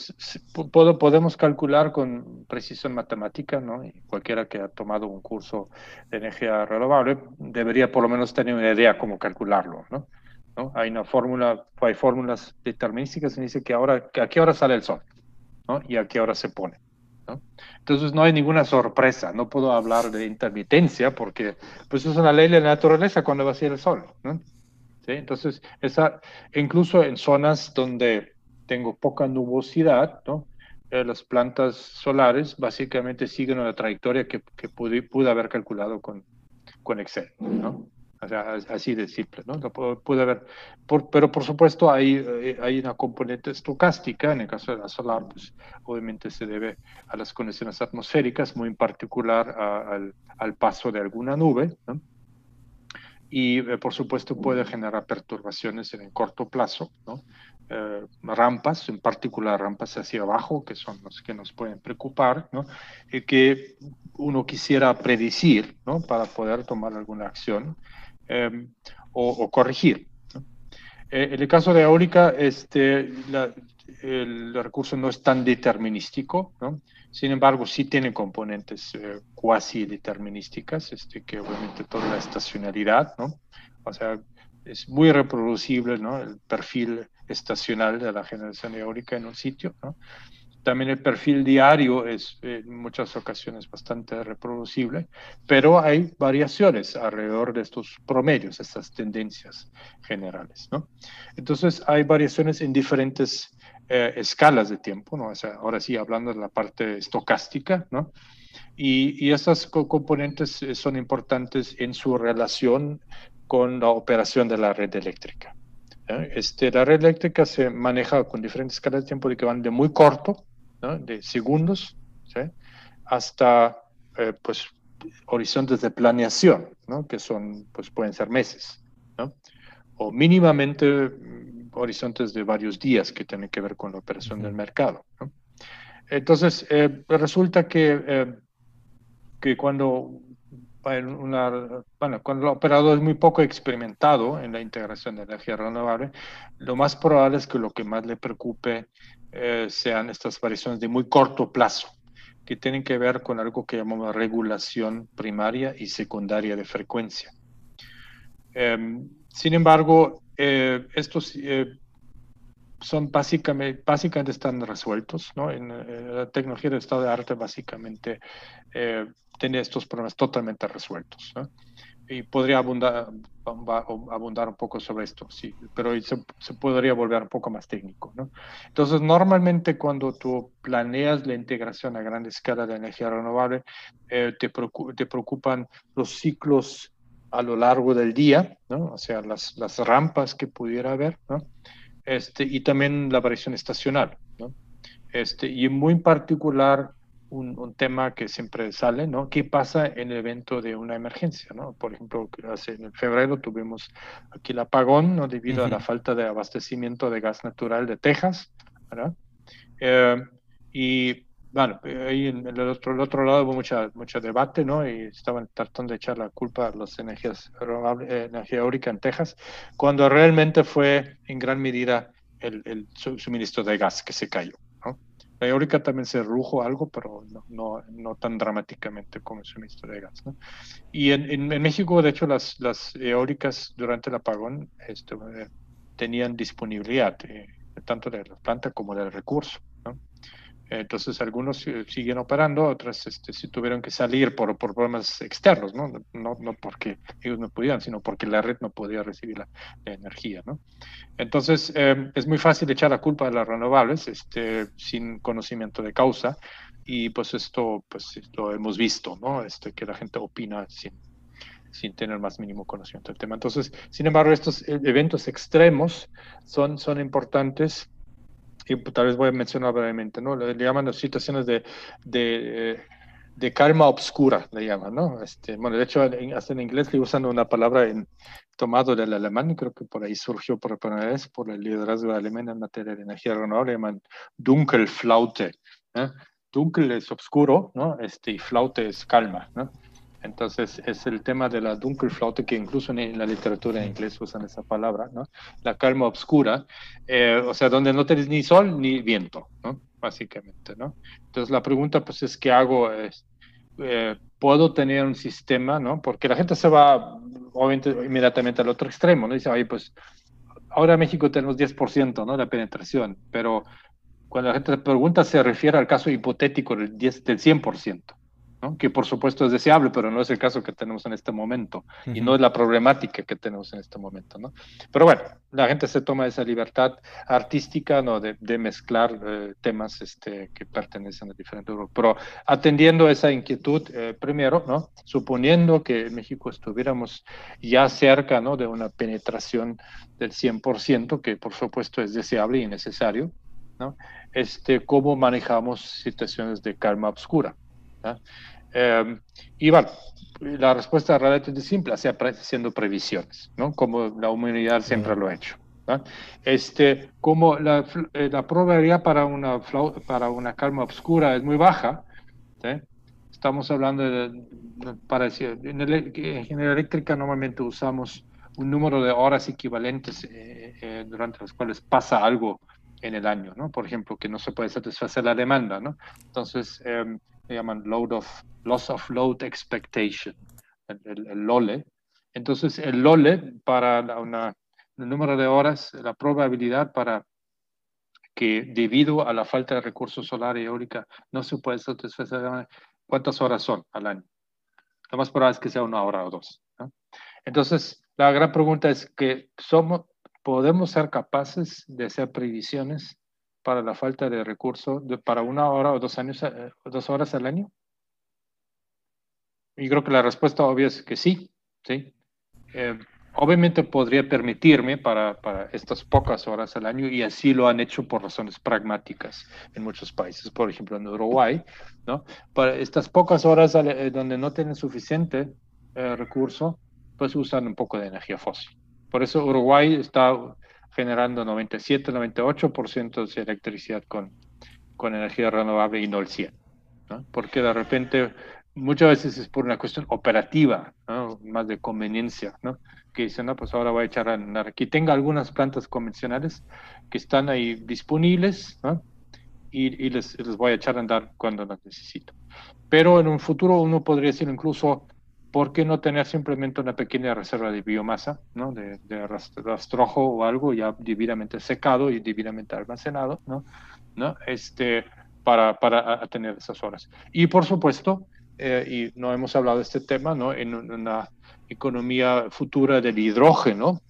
podemos calcular con precisión matemática, ¿no? Y cualquiera que ha tomado un curso de energía renovable debería por lo menos tener una idea cómo calcularlo, ¿no? Hay una fórmula, hay fórmulas determinísticas que dice que ahora, a qué hora sale el sol, ¿no? Y a qué hora se pone. Entonces no hay ninguna sorpresa, no puedo hablar de intermitencia porque pues es una ley de la naturaleza cuando va a ser el sol. ¿Sí? Entonces, esa, incluso en zonas donde tengo poca nubosidad, ¿no? Eh, las plantas solares básicamente siguen una trayectoria que, que pude, haber calculado con, con Excel. ¿no? O sea, así de simple, ¿no? Puede haber, pero por supuesto hay, eh, hay una componente estocástica, en el caso de la solar, pues obviamente se debe a las condiciones atmosféricas, muy en particular al, al, paso de alguna nube, ¿no? Y eh, por supuesto puede generar perturbaciones en el corto plazo, ¿no? Eh, rampas, en particular rampas hacia abajo, que son las que nos pueden preocupar, ¿no? Y que uno quisiera predecir, ¿no? Para poder tomar alguna acción. Em, o, corregir. Eh, en el caso de eólica, este, el recurso no es tan determinístico, ¿no? sin embargo, sí tiene componentes eh, cuasi determinísticas, este, que obviamente toda la estacionalidad, ¿no? o sea, es muy reproducible ¿no? el perfil estacional de la generación eólica en un sitio. ¿no? También el perfil diario es en muchas ocasiones bastante reproducible, pero hay variaciones alrededor de estos promedios, estas tendencias generales. ¿no? Entonces hay variaciones en diferentes eh, escalas de tiempo, ¿no? O sea, ahora sí hablando de la parte estocástica, ¿no? Y, y estas componentes eh, son importantes en su relación con la operación de la red eléctrica. Este, la red eléctrica se maneja con diferentes escalas de tiempo que van de muy corto, de segundos, hasta eh, pues, horizontes de planeación, ¿no? que son, pues pueden ser meses, ¿no? o mínimamente mm, horizontes de varios días que tienen que ver con la operación del mercado. Entonces, eh, resulta que, eh, que cuando, una, bueno, cuando el operador es muy poco experimentado en la integración de energía renovable, lo más probable es que lo que más le preocupe eh, sean estas variaciones de muy corto plazo, que tienen que ver con algo que llamamos regulación primaria y secundaria de frecuencia. Em, sin embargo, eh, estos, eh, son básicamente, básicamente están resueltos, ¿no? En, la tecnología del estado de arte básicamente eh, tiene estos problemas totalmente resueltos, ¿no? Y podría abundar, abundar un poco sobre esto, sí, pero se, se, podría volver un poco más técnico, ¿no? Entonces, normalmente cuando tú planeas la integración a gran escala de energía renovable, eh, te, te preocupan los ciclos a lo largo del día, ¿no? O sea, las, las rampas que pudiera haber, ¿no? Este, y también la variación estacional. ¿no? Este, y muy en particular un, un, tema que siempre sale, ¿no? ¿Qué pasa en el evento de una emergencia, ¿no? Por ejemplo, hace, en febrero tuvimos aquí el apagón, ¿no? Debido a la falta de abastecimiento de gas natural de Texas, ¿verdad? Eh, y bueno, ahí en el otro, el otro lado hubo mucha, mucho debate, ¿no? Y estaban tratando de echar la culpa a las energías renovables, eh, energía eólica en Texas, cuando realmente fue en gran medida el, el suministro de gas que se cayó, ¿no? La eólica también se redujo algo, pero no, no, no, tan dramáticamente como el suministro de gas, ¿no? Y en, en, México, de hecho, las, las eólicas durante el apagón este, tenían disponibilidad, eh, tanto de la planta como del recurso. Entonces algunos siguen operando, otros este, sí tuvieron que salir por, por problemas externos, ¿no? ¿no? No porque ellos no podían, sino porque la red no podía recibir la, energía, ¿no? Entonces eh, es muy fácil echar la culpa de las renovables este, sin conocimiento de causa y pues esto pues lo hemos visto, ¿no? Este, que la gente opina sin, sin tener más mínimo conocimiento del tema. Entonces, sin embargo, estos e-, eventos extremos son, son importantes y tal vez voy a mencionar brevemente, ¿no? Le, llaman las situaciones de, de, de, calma obscura, le llaman, ¿no? Este, bueno, de hecho, hasta en inglés le usan una palabra en, tomado del alemán, creo que por ahí surgió por primera vez por el liderazgo alemán en materia de energía renovable, le llaman Dunkelflaute. ¿eh? Dunkel es oscuro, ¿no? Este, y flaute es calma, ¿no? Entonces es el tema de la Dunkelflaute, que incluso en, la literatura en inglés usan esa palabra, ¿no? La calma oscura, eh, o sea, donde no tienes ni sol ni viento, ¿no? Básicamente, ¿no? Entonces la pregunta pues es, ¿qué hago? Eh, ¿Puedo tener un sistema, ¿no? Porque la gente se va, obviamente, inmediatamente al otro extremo, ¿no? Dice, oye, pues ahora en México tenemos 10%, ¿no? De penetración, pero cuando la gente pregunta se refiere al caso hipotético del, 10, del 100% que por supuesto es deseable, pero no es el caso que tenemos en este momento y no es la problemática que tenemos en este momento. ¿no? Pero bueno, la gente se toma esa libertad artística ¿no? de, de mezclar eh, temas este, que pertenecen a diferentes grupos. Pero atendiendo esa inquietud, eh, primero, ¿no? suponiendo que en México estuviéramos ya cerca ¿no? de una penetración del 100%, que por supuesto es deseable y necesario, ¿no? este, ¿cómo manejamos situaciones de calma oscura? Eh, y bueno, la respuesta es simple, haciendo previsiones, ¿no? Como la humanidad siempre lo ha hecho. Este, como la, eh, la, probabilidad para una, para una calma oscura es muy baja, estamos hablando de, para en, ingeniería eléctrica normalmente usamos un número de horas equivalentes eh, durante las cuales pasa algo en el año, ¿no? Por ejemplo, que no se puede satisfacer la demanda, ¿no? Entonces, eh, se llaman load of, loss of load expectation, el, LOLE. Entonces, el LOLE para una, el número de horas, la probabilidad para que debido a la falta de recursos solar y eólica no se puede satisfacer, ¿cuántas horas son al año? Lo más probable es que sea una hora o dos. Entonces, la gran pregunta es que somos, podemos ser capaces de hacer previsiones para la falta de recursos para una hora o dos, años, eh, dos horas al año? Y creo que la respuesta obvia es que sí. ¿sí? Eh, obviamente podría permitirme para, para, estas pocas horas al año y así lo han hecho por razones pragmáticas en muchos países, por ejemplo en Uruguay, ¿no? Para estas pocas horas eh, donde no tienen suficiente recurso, pues usan un poco de energía fósil. Por eso Uruguay está generando 97, 98% de electricidad con, con energía renovable y no el 100. ¿no? Porque de repente, muchas veces es por una cuestión operativa, ¿no? más de conveniencia, ¿no? que dicen, no, pues ahora voy a echar a andar aquí. Tenga algunas plantas convencionales que están ahí disponibles ¿no? y, y les, les, voy a echar a andar cuando las necesito. Pero en un futuro uno podría decir incluso ¿por qué no tener simplemente una pequeña reserva de biomasa, ¿no? de, de rastrojo o algo ya debidamente secado y debidamente almacenado, ¿no? ¿No? Este, para, para tener esas horas? Y por supuesto, eh, y no hemos hablado de este tema, ¿no? en una economía futura del hidrógeno,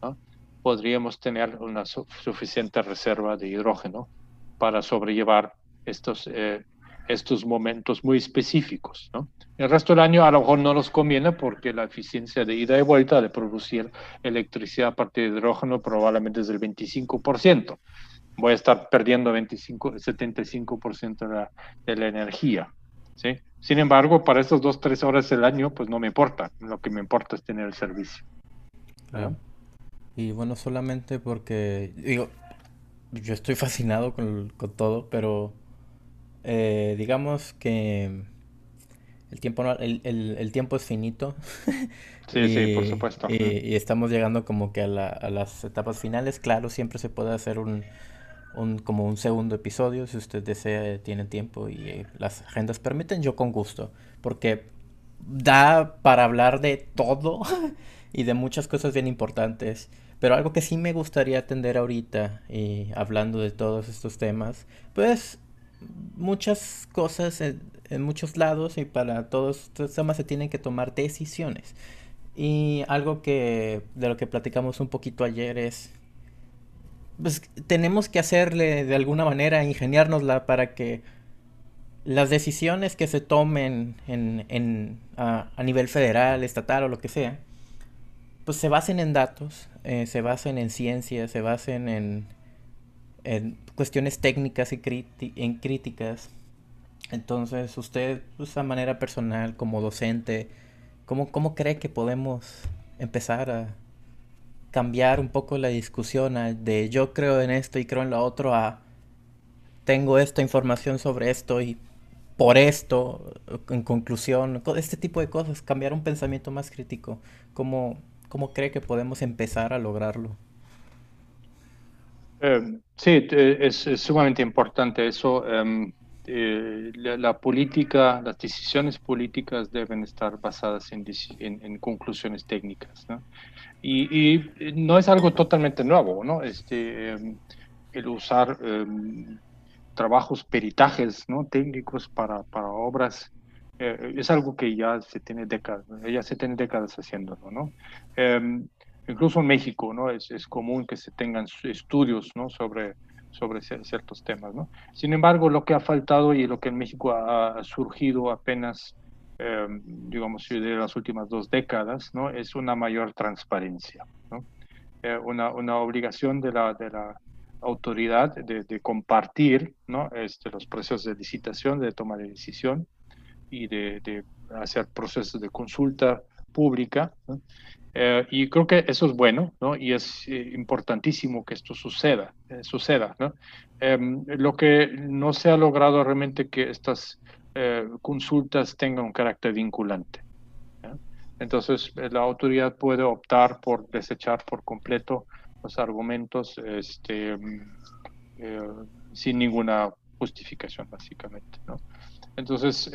¿no? podríamos tener una suficiente reserva de hidrógeno para sobrellevar estos, eh, estos momentos muy específicos. ¿no? El resto del año a lo mejor no nos conviene porque la eficiencia de ida y vuelta de producir electricidad a partir de hidrógeno probablemente es del 25%. Voy a estar perdiendo 25, 75% de la, de la energía. ¿sí? Sin embargo, para esas dos, tres horas del año, pues no me importa. Lo que me importa es tener el servicio. Y bueno, solamente porque, digo, yo estoy fascinado con, con todo, pero eh, digamos que el tiempo, el, el, tiempo es finito. Sí, sí, por supuesto. Y, estamos llegando como que a, la, a, las etapas finales. Claro, siempre se puede hacer un, un, como un segundo episodio, si usted desea, tiene tiempo y eh, las agendas permiten, yo con gusto. Porque da para hablar de todo y de muchas cosas bien importantes. Pero algo que sí me gustaría atender ahorita, y hablando de todos estos temas, pues muchas cosas en, muchos lados y para todos estos temas se tienen que tomar decisiones. Y algo que de lo que platicamos un poquito ayer es, pues tenemos que hacerle de alguna manera, ingeniárnosla para que las decisiones que se tomen en, en a, nivel federal, estatal o lo que sea, pues se basen en datos, eh, se basen en ciencia, se basen en, en cuestiones técnicas y en críticas. Entonces, usted, pues, a manera personal, como docente, ¿cómo, ¿cómo cree que podemos empezar a cambiar un poco la discusión de yo creo en esto y creo en lo otro a tengo esta información sobre esto y por esto, en conclusión, este tipo de cosas, cambiar un pensamiento más crítico. ¿Cómo, cómo cree que podemos empezar a lograrlo? Eh, sí, es, sumamente importante eso. Em, eh, la, política, las decisiones políticas deben estar basadas en, en, conclusiones técnicas. ¿no? Y, no es algo totalmente nuevo, ¿no? Este, em, el usar em, trabajos, peritajes ¿no? técnicos para, para obras eh, es algo que ya se tiene décadas, ya se tiene décadas haciéndolo, ¿no? Incluso en México, ¿no? Es, es, común que se tengan estudios, ¿no? Sobre, sobre ciertos temas, ¿no? Sin embargo, lo que ha faltado y lo que en México ha, surgido apenas, eh, digamos, de las últimas dos décadas, ¿no? Es una mayor transparencia, ¿no? Eh, una, una, obligación de la, de la autoridad de, de, compartir, ¿no? Este, los procesos de licitación, de toma de decisión y de, de hacer procesos de consulta pública, ¿no? Eh, y creo que eso es bueno, ¿no? Y es eh, importantísimo que esto suceda, eh, suceda, ¿no? Em, lo que no se ha logrado realmente que estas consultas tengan un carácter vinculante. Entonces, la autoridad puede optar por desechar por completo los argumentos este, sin ninguna justificación, básicamente, ¿no? Entonces,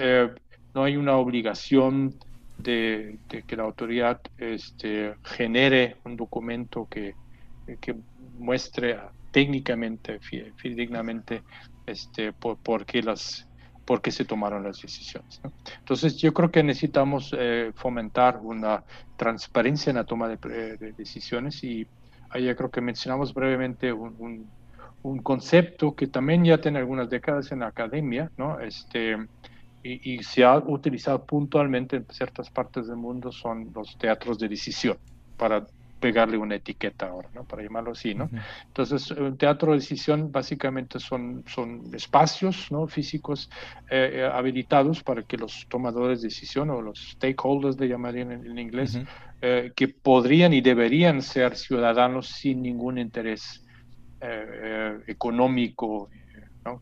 no hay una obligación de, que la autoridad este, genere un documento que, que muestre técnicamente, fidedignamente, este, por, qué las, por qué se tomaron las decisiones. Entonces, yo creo que necesitamos eh, fomentar una transparencia en la toma de, decisiones y ahí creo que mencionamos brevemente un, un, concepto que también ya tiene algunas décadas en la academia, ¿no? Este, y, se ha utilizado puntualmente en ciertas partes del mundo son los teatros de decisión para pegarle una etiqueta ahora, ¿no? Para llamarlo así, ¿no? Entonces, un teatro de decisión básicamente son, son espacios, ¿no? Físicos eh, eh, habilitados para que los tomadores de decisión o los stakeholders, le llamarían en, inglés, eh, que podrían y deberían ser ciudadanos sin ningún interés económico,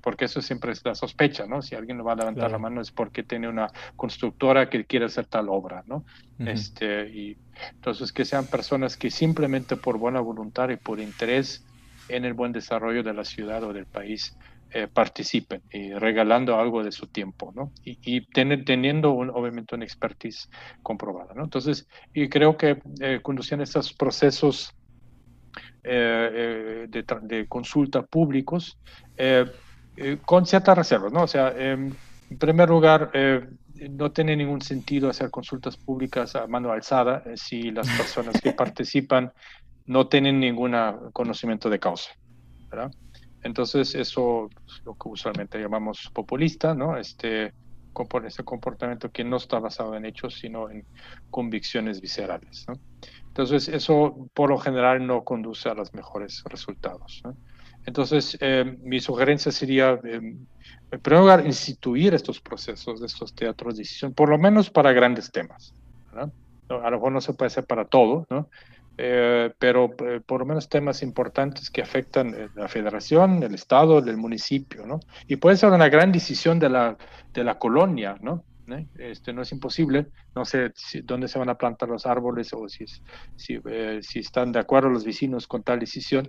porque eso siempre es la sospecha, ¿no? Si alguien no va a levantar la mano es porque tiene una constructora que quiere hacer tal obra, ¿no? este, y entonces que sean personas que simplemente por buena voluntad y por interés en el buen desarrollo de la ciudad o del país eh, participen y regalando algo de su tiempo, ¿no? Y, teniendo obviamente una expertise comprobada, ¿no? Entonces, y creo que eh, conduciendo estos procesos eh, de, consulta públicos, con ciertas reservas, ¿no? O sea, em, en primer lugar, no tiene ningún sentido hacer consultas públicas a mano alzada si las personas que participan no tienen ningún conocimiento de causa, ¿verdad? Entonces, eso es lo que usualmente llamamos populista, ¿no? Este, ese comportamiento que no está basado en hechos, sino en convicciones viscerales, ¿no? Entonces, eso por lo general no conduce a los mejores resultados. ¿no? Entonces, eh, mi sugerencia sería, eh, en primer lugar, instituir estos procesos de estos teatros de decisión, por lo menos para grandes temas. ¿verdad? A lo mejor no se puede hacer para todo, ¿no? Eh, pero eh, por lo menos temas importantes que afectan la federación, el estado, el municipio, ¿no? Y puede ser una gran decisión de la, de la colonia, ¿no? Este, no es imposible, no sé dónde se van a plantar los árboles o si, si, si están de acuerdo los vecinos con tal decisión.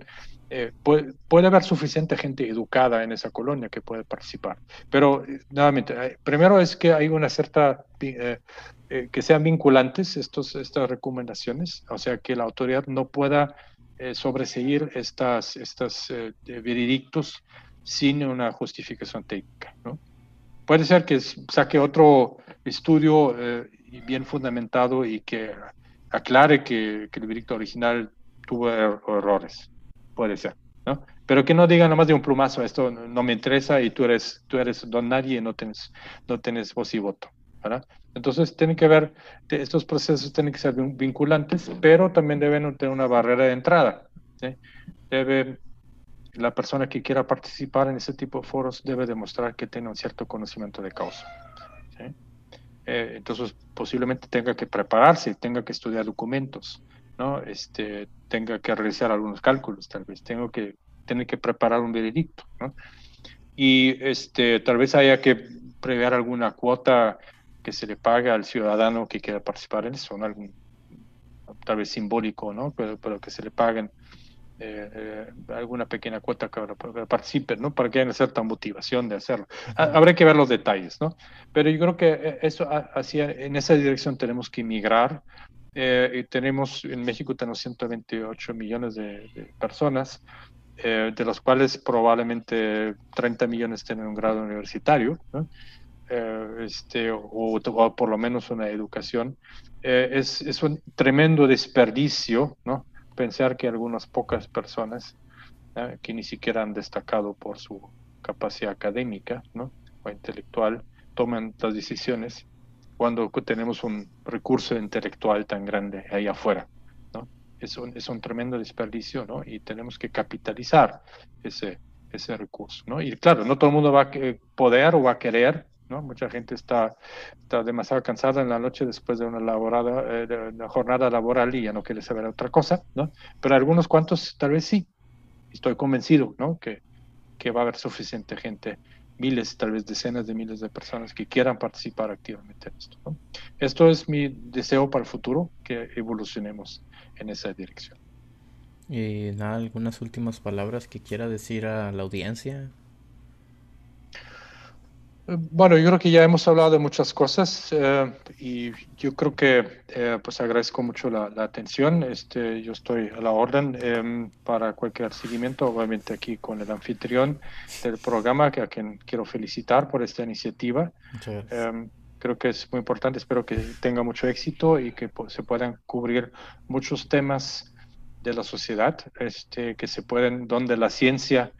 puede, puede, haber suficiente gente educada en esa colonia que puede participar. Pero, nuevamente, primero es que hay una cierta eh, que sean vinculantes estos, estas recomendaciones, o sea, que la autoridad no pueda eh, sobreseguir estas, estas eh, veredictos sin una justificación técnica. ¿no? Puede ser que saque otro estudio bien fundamentado y que aclare que, que el veredicto original tuvo er-, errores. Puede ser. ¿no? Pero que no diga nomás de un plumazo, esto no me interesa y tú eres, tú eres don nadie y no tienes, no tienes voz y voto. ¿verdad? Entonces, tienen que ver, estos procesos tienen que ser vinculantes, pero también deben tener una barrera de entrada. Debe, la persona que quiera participar en ese tipo de foros debe demostrar que tiene un cierto conocimiento de causa. Eh, entonces, posiblemente tenga que prepararse, tenga que estudiar documentos, ¿no? Este, tenga que realizar algunos cálculos, tal vez, tengo que, tiene que preparar un veredicto. Y este, tal vez haya que prever alguna cuota que se le paga al ciudadano que quiera participar en eso, tal vez simbólico, ¿no? Pero, pero que se le paguen eh, eh, alguna pequeña cuota que participen, ¿no? Para que haya cierta motivación de hacerlo. Habrá que ver los detalles, ¿no? Pero yo creo que eh, eso hacia, en esa dirección tenemos que migrar. y tenemos, en México tenemos 128 millones de, personas, de los cuales probablemente 30 millones tienen un grado universitario, ¿no? Eh, este, o, por lo menos una educación, eh, es, es, un tremendo desperdicio, ¿no? Pensar que algunas pocas personas ¿eh? que ni siquiera han destacado por su capacidad académica. O intelectual, toman las decisiones cuando tenemos un recurso intelectual tan grande ahí afuera. Es un, es un tremendo desperdicio. Y tenemos que capitalizar ese, ese recurso. Y claro, no todo el mundo va a poder o va a querer ¿no? Mucha gente está, demasiado cansada en la noche después de una, laborada, eh, jornada laboral y ya no quiere saber otra cosa, ¿no? Pero algunos cuantos tal vez sí. Estoy convencido, ¿no? Que, va a haber suficiente gente, miles, tal vez decenas de miles de personas que quieran participar activamente en esto. Esto es mi deseo para el futuro, que evolucionemos en esa dirección. Nada, algunas últimas palabras que quiera decir a la audiencia bueno, yo creo que ya hemos hablado de muchas cosas eh, y yo creo que eh, pues agradezco mucho la, atención. Este, yo estoy a la orden em, para cualquier seguimiento, obviamente aquí con el anfitrión del programa, que a quien quiero felicitar por esta iniciativa. Em, creo que es muy importante, espero que tenga mucho éxito y que se puedan cubrir muchos temas de la sociedad, este, que se pueden, donde la ciencia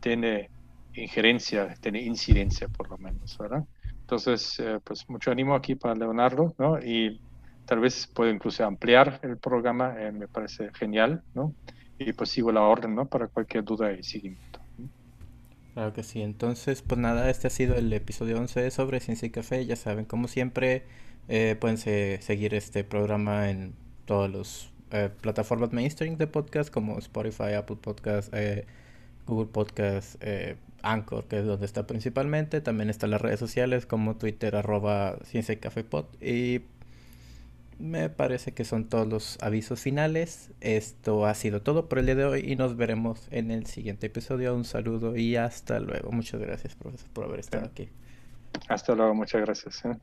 tiene injerencia, tiene incidencia por lo menos, ¿verdad? Entonces, eh, pues mucho ánimo aquí para Leonardo, ¿no? Y tal vez puedo incluso ampliar el programa, eh, me parece genial, ¿no? Y pues sigo la orden, ¿no? Para cualquier duda y seguimiento. Claro que sí, entonces pues nada, este ha sido el episodio 11 sobre Ciencia y Café, ya saben, como siempre eh, pueden seguir este programa en todas las plataformas mainstream de podcast como Spotify, Apple Podcast, Google Podcast, Anchor, que es donde está principalmente. También están las redes sociales como Twitter, arroba Ciencia y Café Pod. Y Me parece que son todos los avisos finales. Esto ha sido todo por el día de hoy y nos veremos en el siguiente episodio. Un saludo y hasta luego. Muchas gracias, profesor, por haber estado aquí. Hasta luego, muchas gracias. ¿eh?